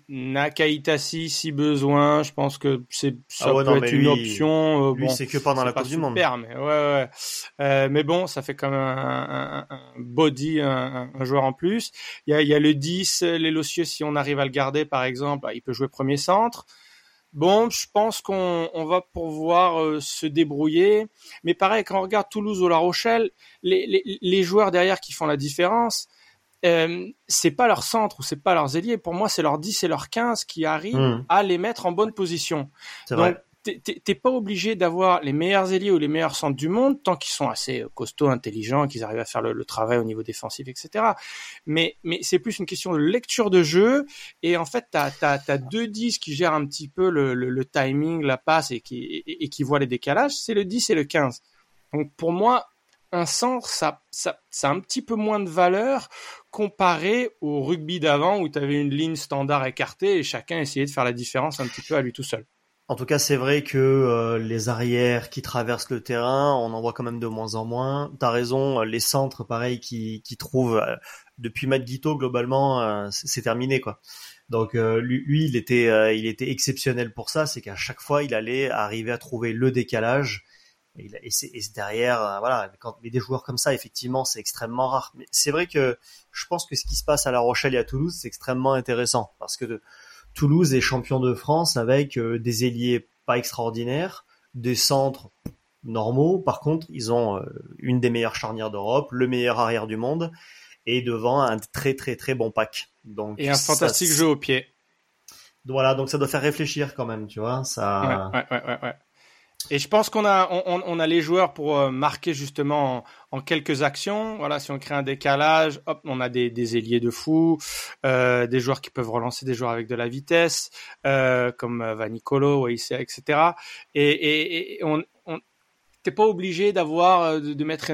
Nakaitasi si besoin, je pense que c'est ça ah peut être une option.
Euh, lui, c'est que pendant la Coupe du Monde.
Mais ouais, ouais. Euh, mais bon, ça fait quand même un, un, un body, un, un, joueur en plus. Il y a, il y a le 10, les Lossieux, si on arrive à le garder, par exemple, bah, il peut jouer premier centre. Bon, je pense qu'on on va pouvoir euh, se débrouiller. Mais pareil, quand on regarde Toulouse ou La Rochelle, les, les, les joueurs derrière qui font la différence, euh, c'est pas leur centre ou c'est pas leurs ailiers. Pour moi, c'est leurs 10 et leurs 15 qui arrivent hmm. à les mettre en bonne position. Donc, vrai t'es pas obligé d'avoir les meilleurs ailiers ou les meilleurs centres du monde tant qu'ils sont assez costauds, intelligents, qu'ils arrivent à faire le, travail au niveau défensif, etc. Mais, c'est plus une question de lecture de jeu. Et en fait, t'as as, deux 10 qui gèrent un petit peu le, timing, la passe et qui, et, voient les décalages. C'est le 10 et le 15. Donc pour moi, un centre, ça, ça, ça a un petit peu moins de valeur comparé au rugby d'avant où tu avais une ligne standard écartée et chacun essayait de faire la différence un petit peu à lui tout seul.
En tout cas, c'est vrai que euh, les arrières qui traversent le terrain, on en voit quand même de moins en moins. T'as raison, les centres, pareil, qui, qui trouvent euh, depuis Matt Guito globalement, euh, c'est terminé quoi. Donc lui, lui, il était, il était exceptionnel pour ça, c'est qu'à chaque fois, il allait arriver à trouver le décalage. Et, et c'est derrière, voilà, quand mais des joueurs comme ça, effectivement, c'est extrêmement rare. Mais c'est vrai que je pense que ce qui se passe à La Rochelle et à Toulouse, c'est extrêmement intéressant parce que de, Toulouse est champion de France avec euh, des ailiers pas extraordinaires, des centres normaux. Par contre, ils ont euh, une des meilleures charnières d'Europe, le meilleur arrière du monde, et devant un très très très bon pack.
Donc et un fantastique jeu au pied.
Voilà, donc ça doit faire réfléchir quand même, tu vois. Ça.
Ouais, ouais, ouais, ouais. Et je pense qu'on a, on, a les joueurs pour euh, marquer justement en, quelques actions. Voilà, si on crée un décalage, hop, on a des, des ailiers de fou, euh, des joueurs qui peuvent relancer des joueurs avec de la vitesse, euh, comme euh, Vanicolo, Waisea, etc. Et, on, on pas obligé d'avoir de, mettre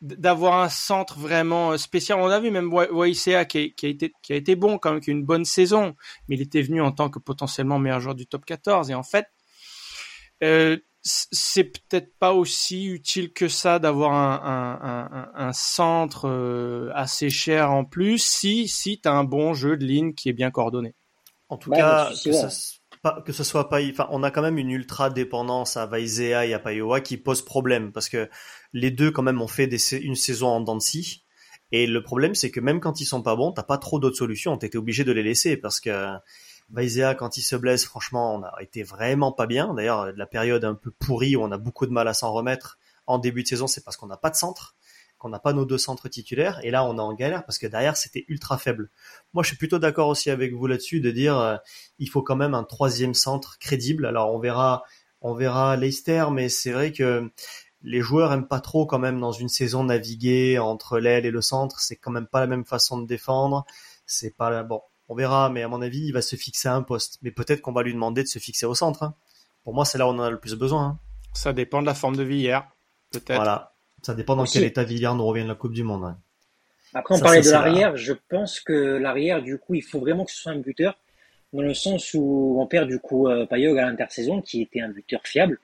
d'avoir un centre vraiment spécial. On a vu même Waisea qui, a été qui a été bon quand qui a une bonne saison, mais il était venu en tant que potentiellement meilleur joueur du top 14 et en fait euh, c'est peut-être pas aussi utile que ça d'avoir un, un, un, un, centre euh, assez cher en plus si si tu as un bon jeu de ligne qui est bien coordonné.
En tout ouais, cas, que ça, pas, que ce soit pas, enfin, on a quand même une ultra dépendance à Vaizea et à Payowa qui pose problème parce que les deux quand même ont fait des, une saison en dents et le problème c'est que même quand ils sont pas bons, t'as pas trop d'autres solutions, t'étais obligé de les laisser parce que Vaizea, quand il se blesse, franchement, on a été vraiment pas bien. D'ailleurs, la période un peu pourrie où on a beaucoup de mal à s'en remettre en début de saison, c'est parce qu'on n'a pas de centre, qu'on n'a pas nos deux centres titulaires. Et là, on est en galère parce que derrière, c'était ultra faible. Moi, je suis plutôt d'accord aussi avec vous là-dessus de dire, euh, il faut quand même un troisième centre crédible. Alors, on verra, on verra Leicester, mais c'est vrai que les joueurs aiment pas trop quand même dans une saison naviguer entre l'aile et le centre. C'est quand même pas la même façon de défendre. C'est pas bon on verra, mais à mon avis, il va se fixer à un poste. Mais peut-être qu'on va lui demander de se fixer au centre. Hein. Pour moi, c'est là où on en a le plus besoin. Hein.
Ça dépend de la forme de Villiers, peut-être.
Voilà. Ça dépend dans Aussi. quel état Villiers nous revient de la Coupe du Monde. Hein.
Après, on ça, parlait de l'arrière. Je pense que l'arrière, du coup, il faut vraiment que ce soit un buteur, dans le sens où on perd du coup euh, Payog à l'intersaison, qui était un buteur fiable,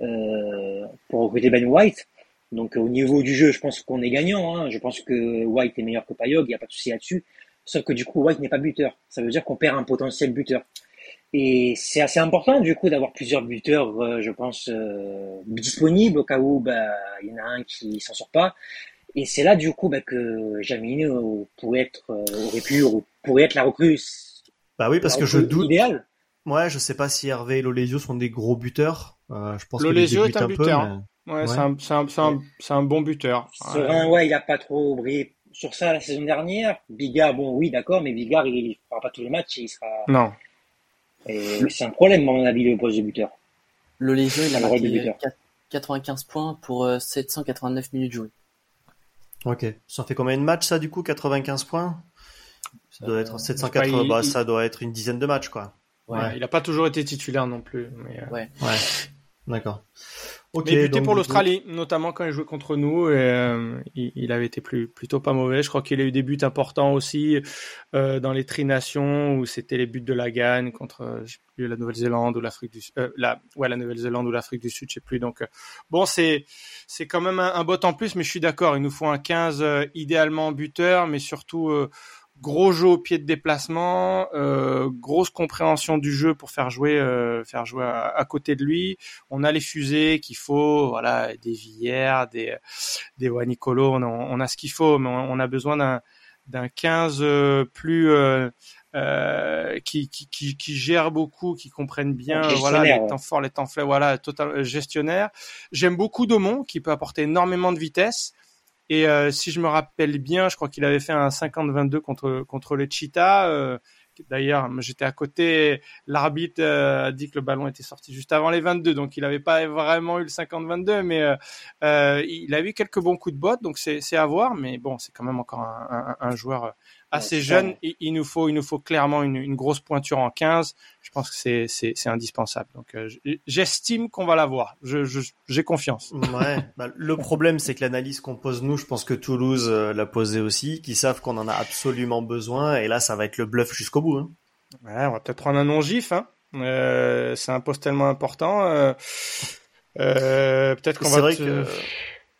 euh, pour recruter Ben White. Donc au niveau du jeu, je pense qu'on est gagnant. Hein. Je pense que White est meilleur que Payog, il n'y a pas de souci là-dessus. Sauf que du coup, White n'est pas buteur. Ça veut dire qu'on perd un potentiel buteur. Et c'est assez important du coup d'avoir plusieurs buteurs, euh, je pense, euh, disponibles au cas où bah, il y en a un qui s'en sort pas. Et c'est là du coup bah, que Jamino pourrait être, euh, aurait pu, pourrait être la recrue.
Bah oui, parce que je doute.
Idéal.
Ouais, je sais pas si Hervé et Lolesio sont des gros buteurs. Euh, je pense
Lolesio est un, un buteur. Peu, mais... Ouais, ouais. c'est un, un, un, un, bon buteur.
Serein, ouais, il a pas trop brillé sur ça la saison dernière. Bigard, bon, oui, d'accord, mais Bigard, il ne fera pas tous les matchs. Il sera.
Non.
C'est un problème, à mon avis, le poste de buteur.
Le Légion, il a marqué 95 points pour 789 minutes jouées.
Ok. Ça fait combien de matchs, ça, du coup 95 points? Ça doit être 780, bah, ça doit être une dizaine de matchs, quoi.
Ouais. ouais. Il n'a pas toujours été titulaire non plus. Mais...
Ouais.
D'accord.
Okay, mais buté pour l'Australie, notamment quand il jouait contre nous, et, euh, il, il, avait été plus, plutôt pas mauvais. Je crois qu'il a eu des buts importants aussi euh, dans les trinations où c'était les buts de la gagne contre je sais plus, la Nouvelle-Zélande ou l'Afrique du euh, la ouais la Nouvelle-Zélande ou l'Afrique du Sud, je sais plus. Donc euh, bon, c'est c'est quand même un, un bot en plus, mais je suis d'accord, il nous faut un 15 euh, idéalement buteur, mais surtout gros jeu au pied de déplacement, euh, grosse compréhension du jeu pour faire jouer, euh, faire jouer à, à, côté de lui. On a les fusées qu'il faut, voilà, des Villiers, des des Wanicolo, on a, on a ce qu'il faut, mais on, on a besoin d'un d'un 15 euh, plus euh, euh, qui, qui, qui, qui, gère beaucoup, qui comprennent bien voilà les temps forts, les temps faibles, voilà, total gestionnaire. J'aime beaucoup Domon qui peut apporter énormément de vitesse. Et euh, si je me rappelle bien, je crois qu'il avait fait un 50-22 contre contre les Cheetahs. Euh, D'ailleurs, j'étais à côté. L'arbitre euh, a dit que le ballon était sorti juste avant les 22, donc il n'avait pas vraiment eu le 50-22, mais euh, euh, il a eu quelques bons coups de botte, donc c'est à voir. Mais bon, c'est quand même encore un, un, un joueur assez jeune. Il, nous faut, il nous faut clairement une, une grosse pointure en 15. Je pense que c'est c'est indispensable. Donc euh, j'estime qu'on va l'avoir. Je j'ai confiance.
Ouais. bah, le problème, c'est que l'analyse qu'on pose nous, je pense que Toulouse euh, l'a posé aussi, qui savent qu'on en a absolument besoin. Et là, ça va être le bluff jusqu'au bout. Hein.
Ouais, on va peut-être prendre un non gif. Hein. Euh, c'est un poste tellement important. Peut-être qu'on va.
C'est vrai que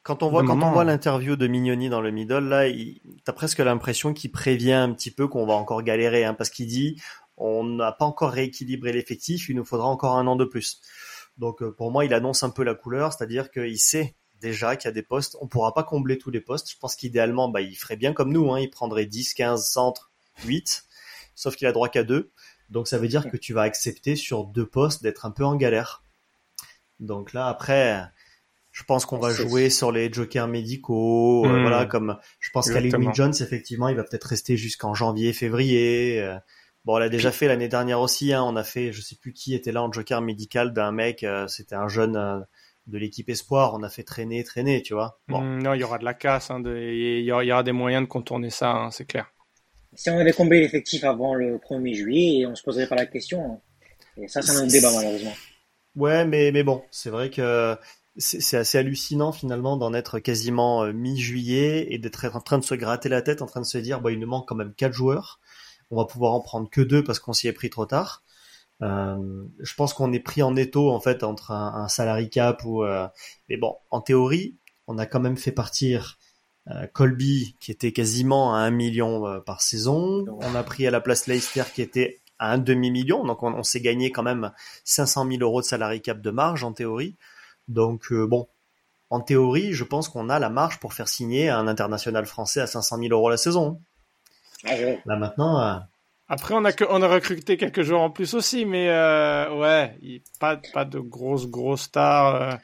quand on voit quand on voit l'interview de Mignoni dans le middle là, il... t'as presque l'impression qu'il prévient un petit peu qu'on va encore galérer, hein, parce qu'il dit on n'a pas encore rééquilibré l'effectif, il nous faudra encore un an de plus. Donc pour moi, il annonce un peu la couleur, c'est-à-dire qu'il sait déjà qu'il y a des postes, on pourra pas combler tous les postes. Je pense qu'idéalement, bah, il ferait bien comme nous, hein, il prendrait 10, 15 centres, 8, sauf qu'il a droit qu'à deux. Donc ça veut dire que tu vas accepter sur deux postes d'être un peu en galère. Donc là, après, je pense qu'on va jouer sur les jokers médicaux, mmh. euh, voilà, comme je pense qu'Alec Jones, effectivement, il va peut-être rester jusqu'en janvier, février. Euh, Bon, on l'a déjà fait l'année dernière aussi. Hein. On a fait, je sais plus qui était là en joker médical d'un mec. euh, C'était un jeune euh, de l'équipe espoir. On a fait traîner, traîner, tu vois. Bon,
Mm, non, il y aura de la casse, hein, de- il y, aura, il y aura des moyens de contourner ça, hein, c'est clair.
Si on avait comblé l'effectif avant le 1er juillet, on se poserait pas la question. Et ça, c'est un autre débat, malheureusement.
ouais, mais mais bon, c'est vrai que c'est assez hallucinant finalement d'en être quasiment euh, mi-juillet et d'être en train de se gratter la tête, en train de se dire, bah, il nous manque quand même quatre joueurs. On va pouvoir en prendre que deux parce qu'on s'y est pris trop tard. Euh, je pense qu'on est pris en étau en fait entre un, un salary cap ou euh, mais bon en théorie on a quand même fait partir euh, Colby qui était quasiment à un million par saison on a pris à la place Leicester qui était à un demi million donc on, on s'est gagné quand même 500 000 euros de salary cap de marge en théorie donc euh, bon en théorie je pense qu'on a la marge pour faire signer un international français à 500 000 euros la saison
Ah, ouais.
là maintenant euh,
Après, on a, que, on a recruté quelques joueurs en plus aussi, mais euh, ouais, pas, pas de grosses, grosses stars. euh.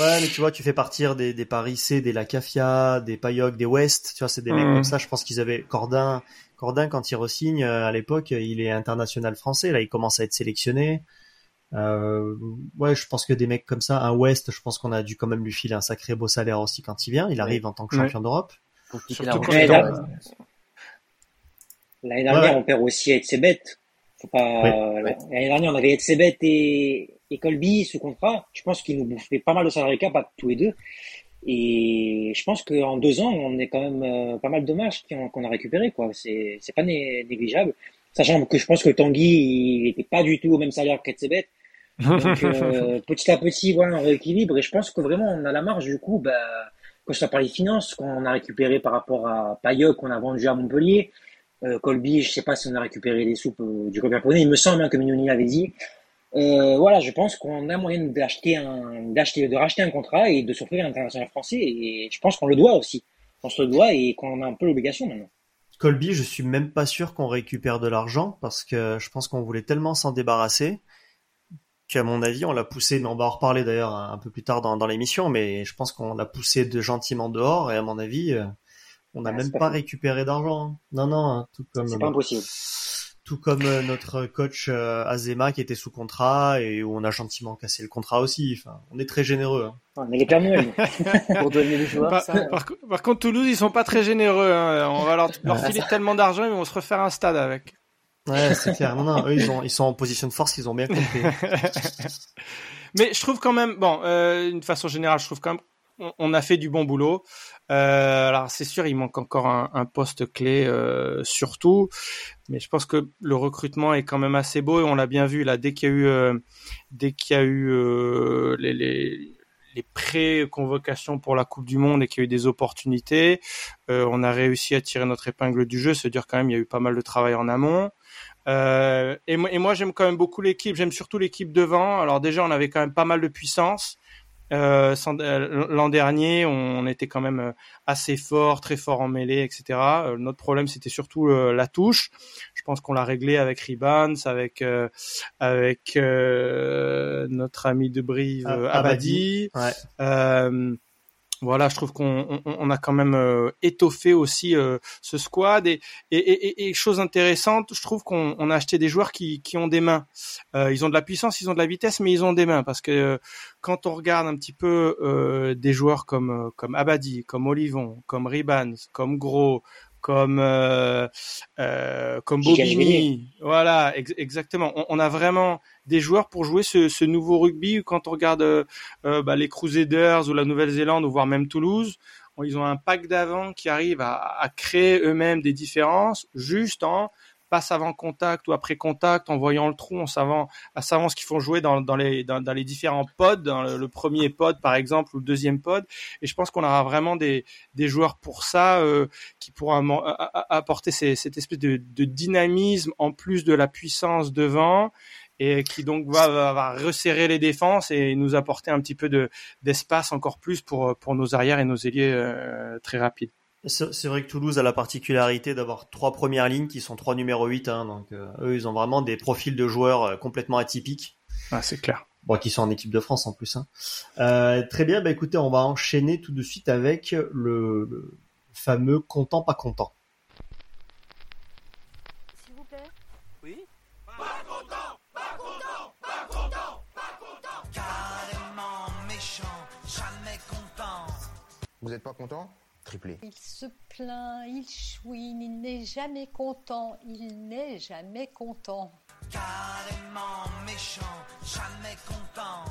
Ouais, mais tu vois, tu fais partir des, des Paris C, des Lacafia, des Payoc, des West. Tu vois, c'est des mecs
Mhm.
comme ça. Je pense qu'ils avaient Cordin. Cordin, quand il resigne à l'époque, il est international français. Là, il commence à être sélectionné. Euh, ouais, je pense que des mecs comme ça, un West, je pense qu'on a dû quand même lui filer un sacré beau salaire aussi quand il vient. Il arrive en tant que
Ouais.
champion d'Europe.
Euh,
là. L'année dernière,
Ouais.
on perd aussi Etzebet. Faut pas,
Oui.
Ouais.
L'année dernière, on avait Etzebet et, et Colby sous contrat. Je pense qu'ils nous bouffaient pas mal de salarié cap à tous les deux. Et je pense qu'en deux ans, on est quand même euh, pas mal de matchs qu'on qu'on a récupéré, quoi. C'est, c'est pas né- négligeable. Sachant que je pense que Tanguy, il était pas du tout au même salaire qu'Etzebet. Donc, euh, petit à petit, voilà, on rééquilibre. Et je pense que vraiment, on a la marge, du coup, bah, que ce soit par les finances, qu'on a récupéré par rapport à Payok, qu'on a vendu à Montpellier. Euh, Colby, je sais pas si on a récupéré les soupes euh, du club japonais. Il me semble hein, que Mignoni l'avait dit. Euh, voilà, je pense qu'on a moyen d'acheter un, d'acheter, de racheter un contrat et de s'offrir un international français. Et je pense qu'on le doit aussi. On se le doit et qu'on a un peu l'obligation maintenant.
Colby, je suis même pas sûr qu'on récupère de l'argent parce que je pense qu'on voulait tellement s'en débarrasser qu'à mon avis, on l'a poussé, mais on va en reparler d'ailleurs un peu plus tard dans, dans l'émission, mais je pense qu'on l'a poussé de gentiment dehors et à mon avis, euh, on n'a
Ah,
même
pas
récupéré d'argent. hein. Non, non, hein, tout comme
C'est pas impossible.
tout comme euh, notre coach euh, Azema qui était sous contrat et où on a gentiment cassé le contrat aussi. Enfin, on est très généreux. hein.
On est les.
Pour donner les joueurs,
Par,
ça.
par co- par contre, Toulouse, ils sont pas très généreux. hein. On va leur, leur filer tellement d'argent, ils vont se refaire un stade avec.
Ouais, c'est clair. Non, non, eux, ils, ont, sont en position de force, ils ont bien compris.
Mais je trouve quand même, bon, euh, d'une façon générale, je trouve quand même, on, a fait du bon boulot. Euh, alors c'est sûr, il manque encore un, poste clé, euh, surtout, mais je pense que le recrutement est quand même assez beau et on l'a bien vu là. Dès qu'il y a eu, euh, dès qu'il y a eu les les pré-convocations pour la Coupe du Monde et qu'il y a eu des opportunités, euh, on a réussi à tirer notre épingle du jeu, se dire quand même il y a eu pas mal de travail en amont. Euh, et, moi- j'aime quand même beaucoup l'équipe. J'aime surtout l'équipe devant. Alors déjà, on avait quand même pas mal de puissance. Euh, L'an dernier, on était quand même assez fort, très fort en mêlée, etc. Notre problème, c'était surtout la touche. Je pense qu'on l'a réglé avec Ribans, avec euh, avec euh, notre ami de Brive,
Ah,
euh,
Abadi.
Abadi.
Ouais.
Voilà, je trouve qu'on on, on a quand même étoffé aussi ce squad et, et, et, et chose intéressante, je trouve qu'on on a acheté des joueurs qui, qui ont des mains. Ils ont de la puissance, ils ont de la vitesse, mais ils ont des mains parce que quand on regarde un petit peu des joueurs comme comme Abadi, comme Olivon, comme Ribans, comme Gros, comme euh, euh, comme Bobigny, voilà, ex- exactement. On, on a vraiment des joueurs pour jouer ce, ce nouveau rugby. Quand on regarde euh, euh, bah, les Crusaders ou la Nouvelle-Zélande ou voire même Toulouse, ils ont un pack d'avant qui arrive à, à créer eux-mêmes des différences juste en passe avant contact ou après contact, en voyant le trou, en savant, à savant ce qu'ils font jouer dans, les, dans, les différents pods, dans le, premier pod par exemple ou le deuxième pod. Et je pense qu'on aura vraiment des, des joueurs pour ça euh, qui pourront apporter cette espèce de, de dynamisme en plus de la puissance devant et qui donc va, va, va resserrer les défenses et nous apporter un petit peu de d'espace encore plus pour pour nos arrières et nos ailiers euh, très rapides.
C'est vrai que Toulouse a la particularité d'avoir trois premières lignes qui sont trois numéros 8. Hein, donc euh, eux, ils ont vraiment des profils de joueurs euh, complètement atypiques.
Ah, c'est clair.
Bon, qui sont en équipe de France en plus. Hein. Euh, très bien, bah écoutez, on va enchaîner tout de suite avec le, fameux content pas content.
S'il vous plaît.
Oui. Pas content, pas content, pas content.
Carrément méchant, jamais content.
Vous êtes pas content? Triplé.
Il se plaint, il chouine, il n'est jamais content, il n'est jamais content.
Carrément méchant, jamais content.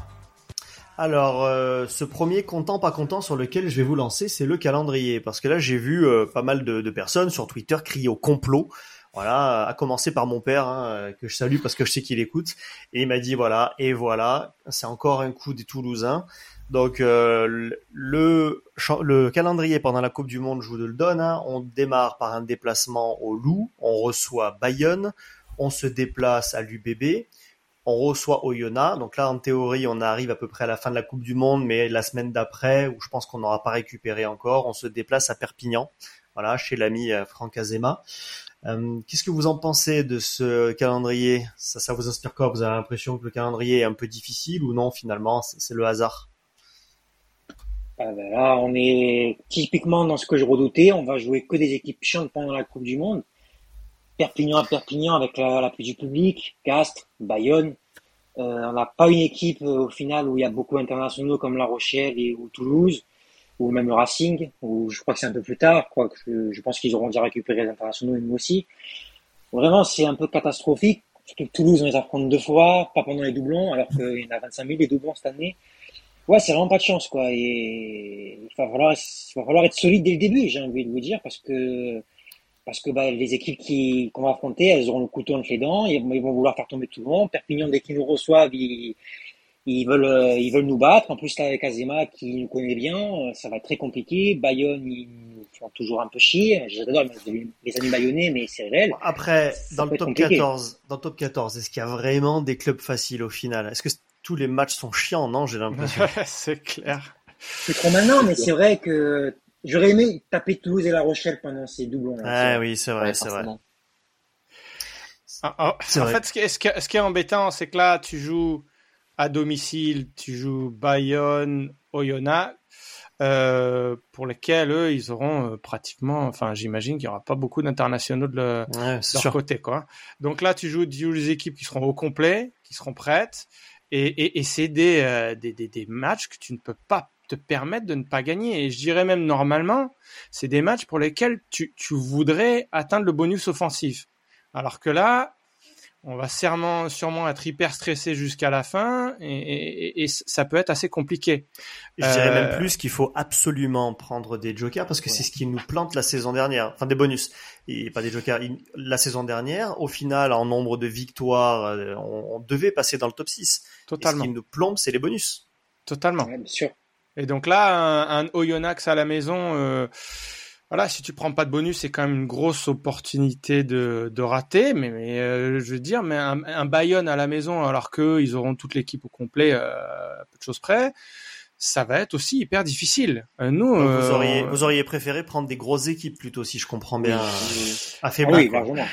Alors, euh, ce premier content pas content sur lequel je vais vous lancer, c'est le calendrier, parce que là j'ai vu euh, pas mal de, de, personnes sur Twitter crier au complot. Voilà, à commencer par mon père hein, que je salue parce que je sais qu'il écoute, et il m'a dit voilà et voilà, c'est encore un coup des Toulousains. Donc euh, le, le calendrier pendant la Coupe du Monde, je vous le donne. Hein, on démarre par un déplacement au Loup, on reçoit Bayonne, on se déplace à l'UBB, on reçoit Oyonnax. Donc là, en théorie, on arrive à peu près à la fin de la Coupe du Monde, mais la semaine d'après, où je pense qu'on n'aura pas récupéré encore, on se déplace à Perpignan, voilà, chez l'ami euh, Franck Azema. Euh, Qu'est-ce que vous en pensez de ce calendrier? Ça, ça vous inspire quoi? Vous avez l'impression que le calendrier est un peu difficile ou non Finalement, c'est le hasard.
Ah ben là, on est typiquement dans ce que je redoutais. On va jouer que des équipes chiantes pendant la Coupe du Monde. Perpignan à Perpignan avec la, l'appui du public, Castres, Bayonne. Euh, on n'a pas une équipe euh, au final où il y a beaucoup d'internationaux comme La Rochelle et, ou Toulouse, ou même le Racing, où je crois que c'est un peu plus tard. Je pense qu'ils auront déjà récupéré les internationaux et nous aussi. Vraiment, c'est un peu catastrophique. Surtout que Toulouse, on les affronte deux fois, pas pendant les doublons, alors qu'il y en a 25 000 les doublons cette année. Ouais, c'est vraiment pas de chance, quoi. Et il va falloir, il va falloir être solide dès le début, j'ai envie de vous dire, parce que parce que bah, les équipes qui qu'on va affronter, elles auront le couteau entre les dents, ils, ils vont vouloir faire tomber tout le monde. Perpignan, dès qu'ils nous reçoivent, ils, ils veulent ils veulent nous battre. En plus là avec Azema qui nous connaît bien, ça va être très compliqué. Bayonne, ils nous font toujours un peu chier. J'adore les amis bayonnais, mais c'est réel.
Après, dans le top compliqué. 14, dans le top 14, est-ce qu'il y a vraiment des clubs faciles au final? Est-ce que tous les matchs sont chiants, non J'ai l'impression.
c'est clair.
C'est trop maintenant, mais c'est vrai que j'aurais aimé taper Toulouse et La Rochelle pendant ces doublons.
Ah oui, c'est vrai, c'est vrai.
Ah, ah, en vrai. fait, ce qui, est, ce, qui est, ce qui est embêtant, c'est que là, tu joues à domicile, tu joues Bayonne, Oyonnax, euh, pour lesquels eux, ils auront euh, pratiquement, enfin, j'imagine qu'il y aura pas beaucoup d'internationaux de, le,
ouais,
de leur côté, quoi. Donc là, tu joues, tu joues les équipes qui seront au complet, qui seront prêtes, et, et, et c'est des, euh, des, des, des matchs que tu ne peux pas te permettre de ne pas gagner. Et je dirais même normalement, c'est des matchs pour lesquels tu, tu voudrais atteindre le bonus offensif. Alors que là, on va sûrement, sûrement être hyper stressé jusqu'à la fin et, et, et, ça peut être assez compliqué.
Je dirais euh... même plus qu'il faut absolument prendre des jokers parce que ouais. c'est ce qui nous plante la saison dernière, enfin des bonus, et pas des jokers. La saison dernière, au final, en nombre de victoires, euh, on, on devait passer dans le top 6.
Totalement.
Et ce qui nous plombe, c'est les bonus.
Totalement.
Ouais, bien sûr.
Et donc là, un, un Oyonnax à la maison, euh, voilà, si tu prends pas de bonus, c'est quand même une grosse opportunité de, de rater. Mais, euh, je veux dire, mais un, un, Bayonne à la maison, alors que ils auront toute l'équipe au complet, euh, peu de choses près, ça va être aussi hyper difficile. Euh, nous,
Donc vous auriez, vous auriez préféré prendre des grosses équipes plutôt, si je comprends bien,
oui.
affaiblir.
Ah oui, largement.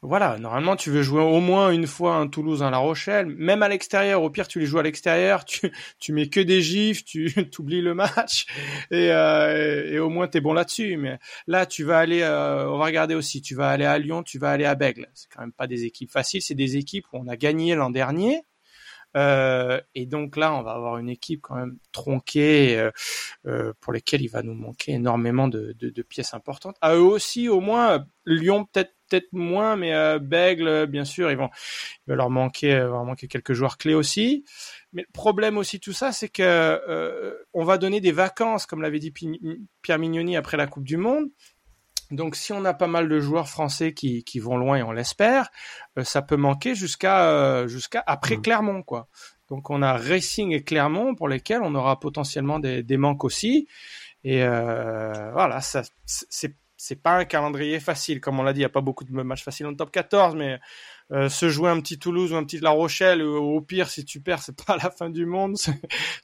Voilà, normalement tu veux jouer au moins une fois un Toulouse, un La Rochelle, même à l'extérieur. Au pire, tu les joues à l'extérieur, tu tu mets que des gifs, tu oublies le match et, euh, et au moins t'es bon là-dessus. Mais là, tu vas aller, euh, on va regarder aussi. Tu vas aller à Lyon, tu vas aller à Bègle. C'est quand même pas des équipes faciles, c'est des équipes où on a gagné l'an dernier. Euh, et donc là, on va avoir une équipe quand même tronquée euh, euh, pour lesquelles il va nous manquer énormément de, pièces importantes. À eux aussi, au moins, Lyon peut-être moins, mais euh, Bègle, bien sûr, ils vont, il va leur manquer, quelques joueurs clés aussi. Mais le problème aussi tout ça, c'est que on va donner des vacances, comme l'avait dit Pierre Mignoni après la Coupe du Monde. Donc, si on a pas mal de joueurs français qui, qui vont loin et on l'espère, euh, ça peut manquer jusqu'à euh, jusqu'à après mmh. Clermont, quoi. Donc, on a Racing et Clermont pour lesquels on aura potentiellement des, des manques aussi. Et euh, voilà, ça c'est c'est pas un calendrier facile, comme on l'a dit. Il y a pas beaucoup de matchs faciles en top 14, mais euh, se jouer un petit Toulouse ou un petit La Rochelle, ou, au pire, si tu perds, c'est pas la fin du monde.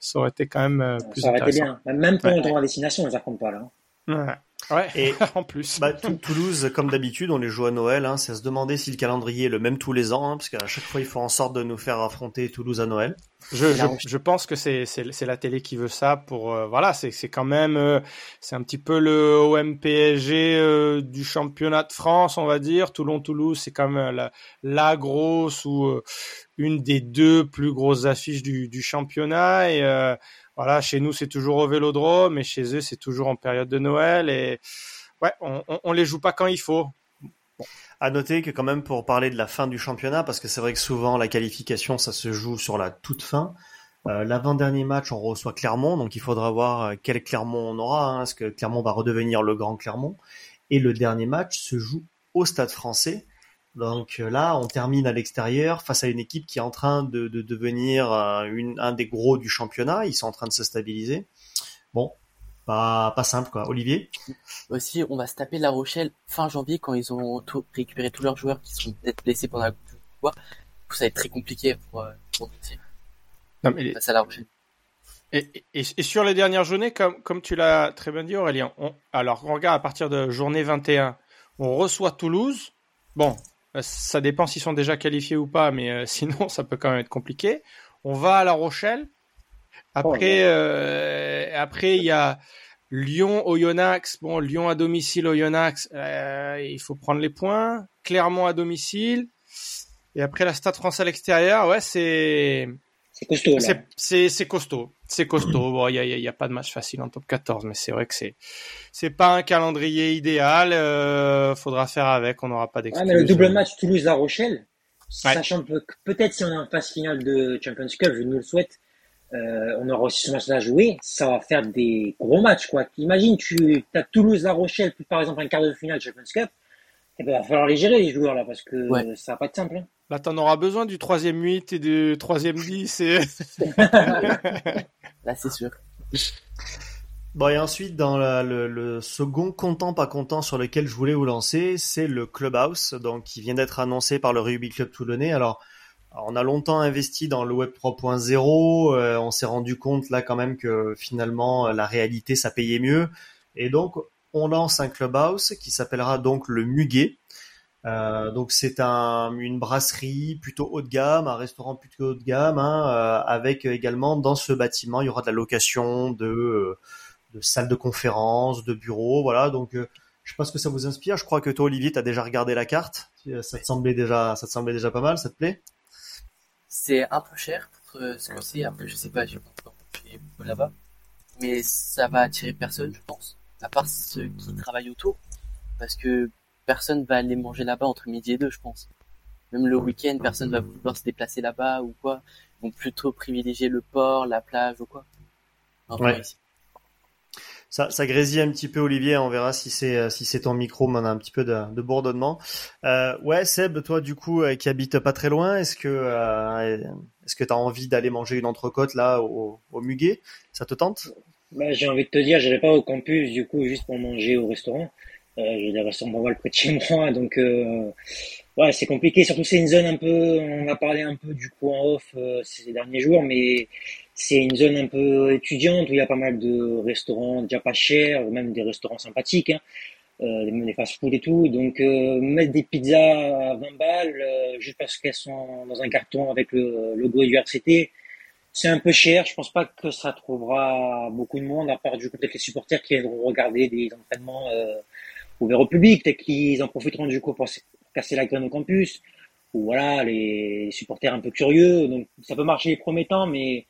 ça aurait été quand même euh, plus
ça aurait
intéressant.
été bien. Même pour ouais. droit à destination, ça compte pas là.
Ouais. Ouais,
et
en plus.
Bah, Toulouse, comme d'habitude, on les joue à Noël. Hein, c'est à se demander si le calendrier est le même tous les ans, hein, parce qu'à chaque fois, il faut en sorte de nous faire affronter Toulouse à Noël.
Je, je, je pense que c'est c'est la télé qui veut ça pour euh, voilà c'est c'est quand même euh, c'est un petit peu le OM PSG euh, du championnat de France on va dire Toulon Toulouse c'est quand même la, la grosse ou une des deux plus grosses affiches du, du championnat et voilà, chez nous c'est toujours au Vélodrome, mais chez eux c'est toujours en période de Noël et ouais, on, on, les joue pas quand il faut.
À noter que quand même pour parler de la fin du championnat, parce que c'est vrai que souvent la qualification ça se joue sur la toute fin. Euh, L'avant-dernier match, on reçoit Clermont, donc il faudra voir euh, quel Clermont on aura. Hein, Est-ce que Clermont va redevenir le grand Clermont? Et le dernier match se joue au Stade Français. Donc euh, là, on termine à l'extérieur face à une équipe qui est en train de, de devenir euh, une, un des gros du championnat. Ils sont en train de se stabiliser. Bon, pas, pas simple quoi. Olivier?
Aussi, on va se taper La Rochelle fin janvier quand ils ont tout- récupéré tous leurs joueurs qui sont peut-être blessés pendant la Coupe du. Ça va être très compliqué pour, euh, pour nous,
Non, mais
face à La Rochelle.
Et, et, et sur les dernières journées, comme, comme tu l'as très bien dit Aurélien, on, alors on regarde à partir de journée 21, on reçoit Toulouse. Bon, ça dépend s'ils sont déjà qualifiés ou pas, mais euh, sinon ça peut quand même être compliqué. On va à La Rochelle. Après, euh, après il y a Lyon Oyonnax. Bon, Lyon à domicile Oyonnax, euh, il faut prendre les points. Clermont à domicile. Et après la Stade France à l'extérieur, ouais, c'est
C'est costaud, là.
c'est- c'est c'est costaud, c'est costaud. Bon, il y a, il y a- il y a pas de match facile en top 14, mais c'est vrai que c'est c'est pas un calendrier idéal. Euh, faudra faire avec, on n'aura pas
Ouais,
d'excuses.
mais le double match Toulouse-La Rochelle,
Ouais.
sachant que peut-être si on est en phase finale de Champions Cup, je nous le souhaite, euh, on aura aussi ce match-là à jouer, ça va faire des gros matchs, quoi. Imagine, tu as Toulouse-La Rochelle, puis par exemple un quart de finale Champions Cup, eh ben, il va falloir les gérer, les joueurs, là, parce que
Ouais.
ça va pas être simple, hein.
Là, t'en auras besoin du troisième 8 et du troisième 10. Et...
Là, c'est sûr.
Bon et ensuite dans la- le, le second content pas content sur lequel je voulais vous lancer, c'est le Clubhouse, donc qui vient d'être annoncé par le Rugby Club Toulonnais. Alors, on a longtemps investi dans le Web 3.0, euh, on s'est rendu compte là quand même que finalement la réalité ça payait mieux, et donc on lance un Clubhouse qui s'appellera donc le Muguet. Euh, donc c'est un, une brasserie plutôt haut de gamme, un restaurant plutôt haut de gamme, hein, euh, avec également dans ce bâtiment il y aura de la location de euh, de salles de conférence, de bureaux, voilà. Donc, euh, je sais pas ce que ça vous inspire. Je crois que toi, Olivier, tu as déjà regardé la carte. Euh, Ça te semblait déjà, ça te semblait déjà pas mal. Ça te plaît?
C'est un peu cher pour ce que c'est. Après, je sais pas, j'ai pas là-bas. Mais ça va attirer personne, je pense. À part ceux qui travaillent autour. Parce que personne va aller manger là-bas entre midi et deux, je pense. Même le week-end, personne va vouloir se déplacer là-bas ou quoi. Ils vont plutôt privilégier le port, la plage ou quoi.
Ouais.
ici.
Ça, ça grésille un petit peu, Olivier. On verra si c'est euh, si c'est ton micro, mais on a un petit peu de, de bourdonnement. Euh, ouais, Seb, toi, du coup, euh, qui habite pas très loin, est-ce que euh, est-ce que t'as envie d'aller manger une entrecôte là au, au Muguet? Ça te tente?
Bah, j'ai envie de te dire, j'irai pas au campus, du coup, juste pour manger au restaurant. J'ai des restaurants pas mal près de chez moi, donc, euh, ouais, c'est compliqué. Surtout, c'est une zone un peu, on a parlé un peu du coup en off euh, ces derniers jours, mais c'est une zone un peu étudiante où il y a pas mal de restaurants déjà pas chers, ou même des restaurants sympathiques, hein, euh, des fast-food et tout. Donc, euh, mettre des pizzas à 20 balles, juste parce qu'elles sont dans un carton avec le logo URCT, c'est un peu cher. Je pense pas que ça trouvera beaucoup de monde, à part du coup peut-être les supporters qui viendront regarder des entraînements ouverts au public. Peut-être qu'ils en profiteront du coup pour casser la graine au campus. Ou voilà, les supporters un peu curieux. Donc ça peut marcher les premiers temps, mais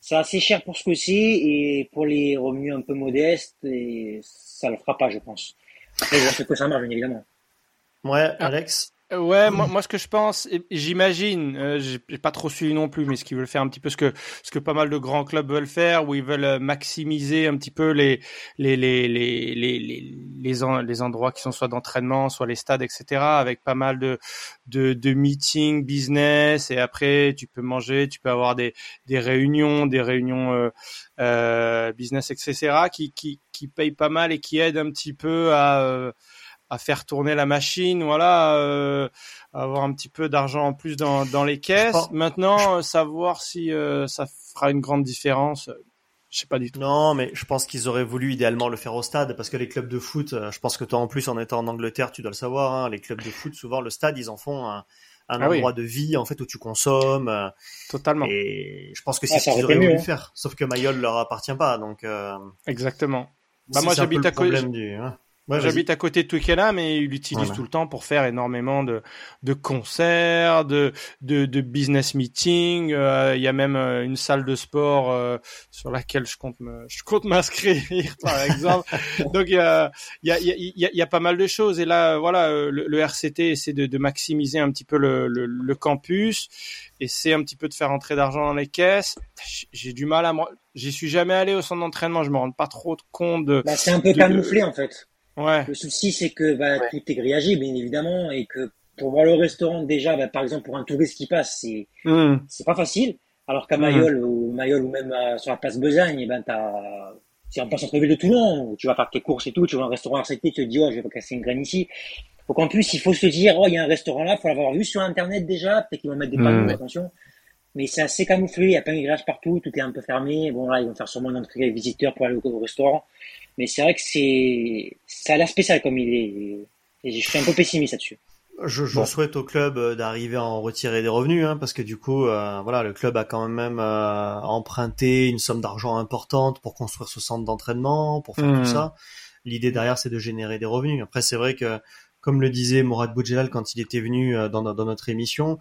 c'est assez cher pour ce c'est et pour les revenus un peu modestes, et ça le fera pas, je pense. Après, je que ça marche, bien évidemment.
Ouais, Alex?
Ouais, moi, moi ce que je pense, j'imagine, euh, j'ai pas trop suivi non plus, mais ce qu'ils veulent faire un petit peu ce que ce que pas mal de grands clubs veulent faire, où ils veulent euh, maximiser un petit peu les les les les les les, les, en- les endroits qui sont soit d'entraînement, soit les stades, etc. Avec pas mal de de de meetings business et après tu peux manger, tu peux avoir des des réunions, des réunions euh, euh, business, etc. qui qui qui payent pas mal et qui aident un petit peu à euh, à faire tourner la machine, voilà, euh, avoir un petit peu d'argent en plus dans, dans les caisses.
pense-
Maintenant, euh, savoir si euh, ça fera une grande différence, euh, je sais pas du tout.
Non, mais je pense qu'ils auraient voulu idéalement le faire au stade parce que les clubs de foot, euh, je pense que toi en plus en étant en Angleterre, tu dois le savoir, hein, les clubs de foot, souvent le stade, ils en font un, un
Ah oui.
endroit de vie en fait où tu consommes. euh,
Totalement.
Et je pense que c'est
Ah,
ce
ça
qu'ils auraient voulu
mieux, hein.
faire. Sauf que Mayol leur appartient pas, donc. Euh,
Exactement. Bah, moi, j'habite
le
à côté-
problème du.
J'habite à côté de Twickenham et il l'utilise
Voilà.
tout le temps pour faire énormément de, de concerts, de, de, de business meetings. Euh, Il y a même euh, une salle de sport euh, sur laquelle je compte me, je compte m'inscrire, par exemple. Donc il y a, il y, a, il y, a, il y a pas mal de choses. Et là, voilà, euh, le, le RCT essaie de, de maximiser un petit peu le, le, le campus, essaie un petit peu de faire entrer d'argent dans les caisses. J'ai- J'ai du mal à me... J'y suis jamais allé au centre d'entraînement, je me rends pas trop compte de...
Bah, c'est un peu
de-
camouflé en fait.
Ouais.
Le souci, c'est que bah,
Ouais.
tout est grillagé, bien évidemment, et que pour voir le restaurant, déjà, bah, par exemple, pour un touriste qui passe, c'est
Hmm.
c'est pas facile. Alors qu'à
Mhm.
Mayol, ou Mayol, ou même euh, sur la place Besagne, eh ben, t'as, c'est en plein centre-ville de Toulon, où tu vas faire tes courses et tout, tu vas à un restaurant RCT, tu te dis, oh, je vais pas casser une graine ici. Donc en plus, il faut se dire, oh, il y a un restaurant là, faut l'avoir vu sur Internet déjà, peut-être qu'ils vont mettre des panneaux,
Mhm.
attention. Mais c'est assez camouflé, il y a plein de grillage partout, tout est un peu fermé. Bon, là, ils vont faire sûrement une entrée visiteur pour aller au, au restaurant. Mais c'est vrai que c'est, ça a l'air spécial comme il est. Et je suis un peu pessimiste là-dessus.
Je, je
Bon.
souhaite au club euh, d'arriver à en retirer des revenus, hein, parce que du coup, euh, voilà, le club a quand même euh, emprunté une somme d'argent importante pour construire ce centre d'entraînement, pour faire tout ça. L'idée derrière, c'est de générer des revenus. Après, c'est vrai que, comme le disait Mourad Boudjelal quand il était venu euh, dans notre émission,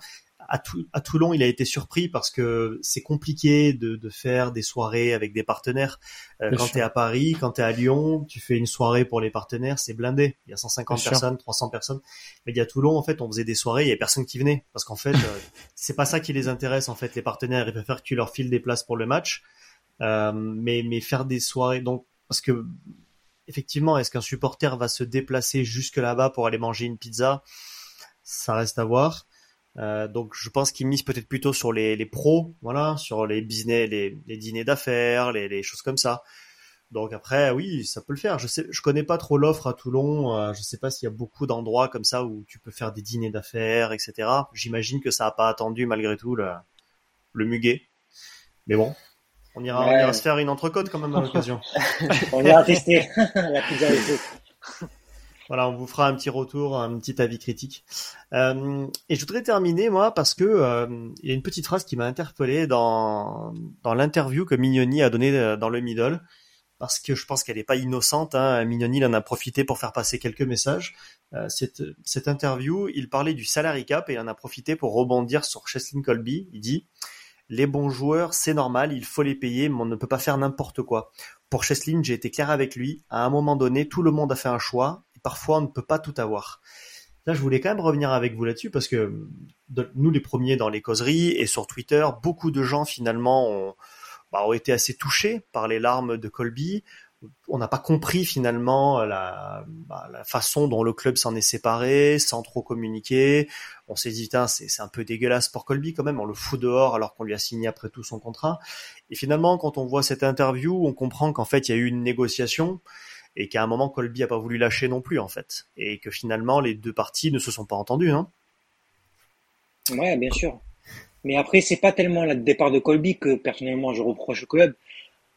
à, Tou- à Toulon, il a été surpris parce que c'est compliqué de, de faire des soirées avec des partenaires. Euh, quand tu es à Paris, quand tu es à Lyon, tu fais une soirée pour les partenaires, c'est blindé. Il y a 150
Bien sûr.
personnes, 300 personnes. Mais il y a Toulon, en fait, on faisait des soirées, il y a personne qui venait. Parce qu'en fait, euh, c'est pas ça qui les intéresse, en fait, les partenaires. Ils préfèrent que tu leur files des places pour le match. Euh, mais, mais faire des soirées, donc, parce que, effectivement, est-ce qu'un supporter va se déplacer jusque là-bas pour aller manger une pizza? Ça reste à voir. Euh, donc je pense qu'ils misent peut-être plutôt sur les, les pros, voilà, sur les business, les, les dîners d'affaires, les, les choses comme ça. Donc après, oui, ça peut le faire. Je sais, je connais pas trop l'offre à Toulon. Euh, je sais pas s'il y a beaucoup d'endroits comme ça où tu peux faire des dîners d'affaires, etc. J'imagine que ça a pas attendu malgré tout le, le muguet. Mais bon, on ira, on ira se faire une entrecôte quand même à l'occasion.
On ira tester la pizza.
Voilà, on vous fera un petit retour, un petit avis critique. Euh, et je voudrais terminer, moi, parce que euh, il y a une petite phrase qui m'a interpellé dans, dans l'interview que Mignoni a donnée euh, dans le middle, parce que je pense qu'elle n'est pas innocente. Hein. Mignoni il en a profité pour faire passer quelques messages. Cette, cette interview, il parlait du salary cap et il en a profité pour rebondir sur Cheslin Colby. Il dit les bons joueurs, c'est normal, il faut les payer, mais on ne peut pas faire n'importe quoi. Pour Cheslin, j'ai été clair avec lui. À un moment donné, tout le monde a fait un choix parfois on ne peut pas tout avoir. Là, je voulais quand même revenir avec vous là-dessus parce que nous, les premiers dans les causeries et sur Twitter, beaucoup de gens finalement ont, bah, ont été assez touchés par les larmes de Colby. On n'a pas compris finalement la, bah, la façon dont le club s'en est séparé, sans trop communiquer. On s'est dit, c'est un peu dégueulasse pour Colby quand même, on le fout dehors alors qu'on lui a signé après tout son contrat. Et finalement, quand on voit cette interview, on comprend qu'en fait, il y a eu une négociation et qu'à un moment, Colby a pas voulu lâcher non plus, en fait. Et que finalement, les deux parties ne se sont pas entendues, hein.
Ouais, bien sûr. Mais après, c'est pas tellement le départ de Colby que personnellement je reproche au club.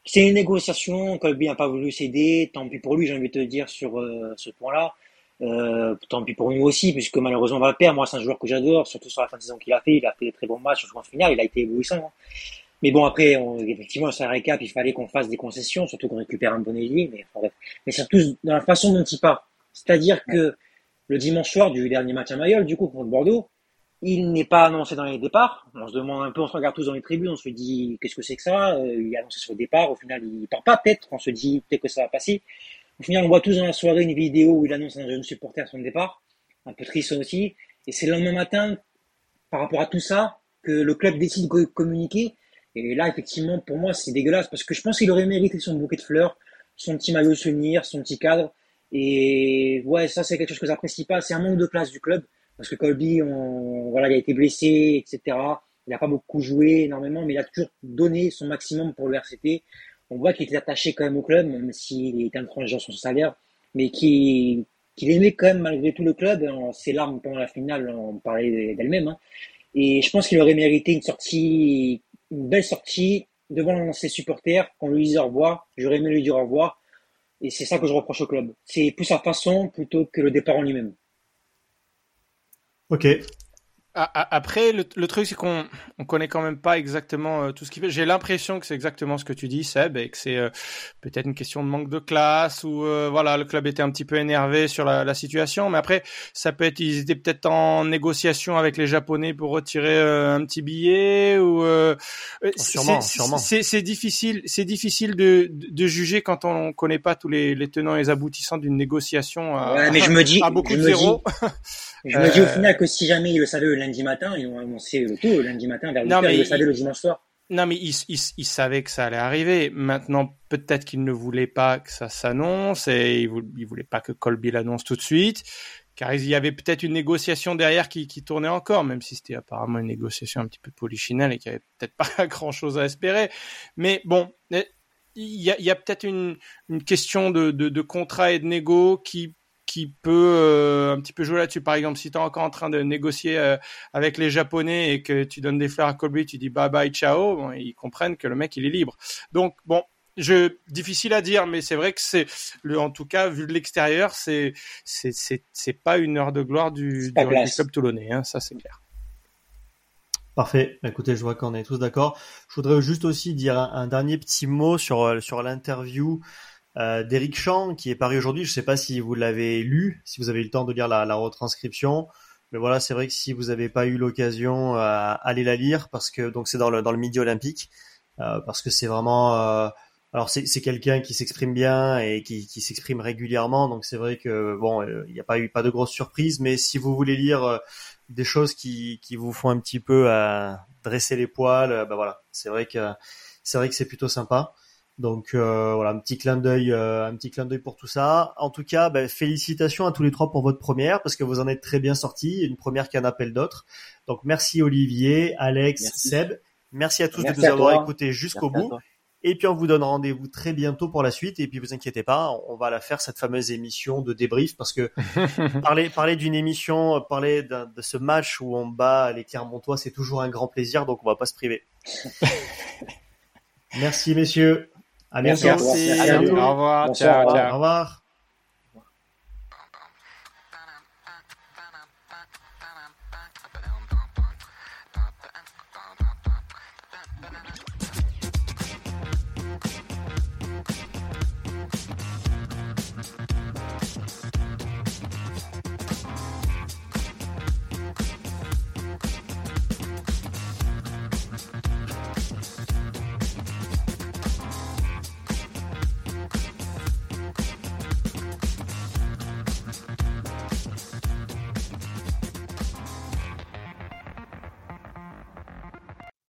C'est une négociation. Colby n'a pas voulu céder. Tant pis pour lui, j'ai envie de te dire sur euh, ce point-là. Euh, tant pis pour nous aussi, puisque malheureusement on va perdre. Moi, c'est un joueur que j'adore, surtout sur la fin de saison qu'il a fait. Il a fait des très bons matchs, surtout en finale. Il a été éblouissant. Mais bon, après, on, effectivement, la récap, il fallait qu'on fasse des concessions, surtout qu'on récupère un bon ailier. Mais, enfin, mais surtout dans la façon dont il part. C'est-à-dire que le dimanche soir du dernier match à Mayol, du coup, contre Bordeaux, il n'est pas annoncé dans les départs. On se demande un peu, on se regarde tous dans les tribunes, on se dit qu'est-ce que c'est que ça? Euh, Il est annoncé sur le départ, au final il part pas peut-être, on se dit peut-être que ça va passer. Au final on voit tous dans la soirée une vidéo où il annonce à un jeune supporter son départ, un peu triste aussi. Et c'est le lendemain matin, par rapport à tout ça, que le club décide de communiquer. Et là effectivement pour moi c'est dégueulasse parce que je pense qu'il aurait mérité son bouquet de fleurs, son petit maillot souvenir, son petit cadre. Et ouais ça c'est quelque chose que j'apprécie pas, c'est un manque de classe du club. Parce que Colby, voilà, il a été blessé, etc. Il n'a pas beaucoup joué énormément, mais il a toujours donné son maximum pour le RCT. On voit qu'il était attaché quand même au club, même s'il était intransigeant sur son salaire, mais qu'il qu'il aimait quand même malgré tout le club. Ses larmes pendant la finale, on parlait d'elle-même. hein. Et je pense qu'il aurait mérité une sortie, une belle sortie devant ses supporters, qu'on lui dise au revoir. J'aurais aimé lui dire au revoir. Et c'est ça que je reproche au club. C'est plus sa façon plutôt que le départ en lui-même.
Ok.
Après, le, le truc, c'est qu'on on connaît quand même pas exactement euh, tout ce qu'il fait. J'ai l'impression que c'est exactement ce que tu dis, Seb, et que c'est euh, peut-être une question de manque de classe ou euh, voilà, le club était un petit peu énervé sur la, la, situation. Mais après, ça peut être, ils étaient peut-être en négociation avec les Japonais pour retirer un petit billet ou. Oh,
sûrement, sûrement.
C'est difficile, c'est difficile de, de, juger quand on connaît pas tous les, les tenants et les aboutissants d'une négociation. À,
ouais, mais je me dis,
à beaucoup
je
de
me
zéro.
Je me dis au final que si jamais ils le savaient le lundi matin, ils ont annoncé le tout le lundi matin vers 8h, ils le savaient le dimanche soir.
Non, mais ils, ils, ils, savaient que ça allait arriver. Maintenant, peut-être qu'ils ne voulaient pas que ça s'annonce et ils ils voulaient pas que Colby l'annonce tout de suite. Car il y avait peut-être une négociation derrière qui, qui tournait encore, même si c'était apparemment une négociation un petit peu polichinelle et qu'il y avait peut-être pas grand-chose à espérer. Mais bon, il y a, peut-être une, une question de, de, de contrat et de négo qui qui peut euh, un petit peu jouer là-dessus. Par exemple, si tu es encore en train de négocier euh, avec les Japonais et que tu donnes des fleurs à Colby, tu dis bye bye, ciao, bon, ils comprennent que le mec, il est libre. Donc, bon, je difficile à dire, mais c'est vrai que c'est le, en tout cas, vu de l'extérieur, c'est c'est c'est c'est pas une heure de gloire du, du club toulonnais, hein, ça c'est clair.
Parfait. Écoutez, je vois qu'on est tous d'accord. Je voudrais juste aussi dire un, un dernier petit mot sur sur l'interview euh, d'Eric Champ qui est paru aujourd'hui. Je ne sais pas si vous l'avez lu, si vous avez eu le temps de lire la, la retranscription. Mais voilà, c'est vrai que si vous n'avez pas eu l'occasion, euh, allez la lire parce que donc c'est dans le dans le Midi Olympique euh, parce que c'est vraiment euh, alors c'est c'est quelqu'un qui s'exprime bien et qui, qui s'exprime régulièrement donc c'est vrai que bon euh, il n'y a pas eu pas de grosses surprises mais si vous voulez lire euh, des choses qui qui vous font un petit peu dresser les poils ben voilà c'est vrai que c'est vrai que c'est plutôt sympa. Donc euh, voilà, un petit clin d'œil, euh, un petit clin d'œil pour tout ça. En tout cas, ben, félicitations à tous les trois pour votre première parce que vous en êtes très bien sortis. Une première qui en appelle d'autres. Donc merci Olivier, Alex,
merci.
Seb. Merci à tous
merci
de nous avoir écoutés jusqu'au bout. Et puis on vous donne rendez-vous très bientôt pour la suite. Et puis vous inquiétez pas, on va la faire cette fameuse émission de débrief parce que parler parler d'une émission, parler de ce match où on bat les Clermontois, c'est toujours un grand plaisir. Donc on va pas se priver. Merci messieurs. À
Merci
bientôt.
à.
Merci. Au revoir.
Bonsoir,
ciao, ciao.
Au revoir.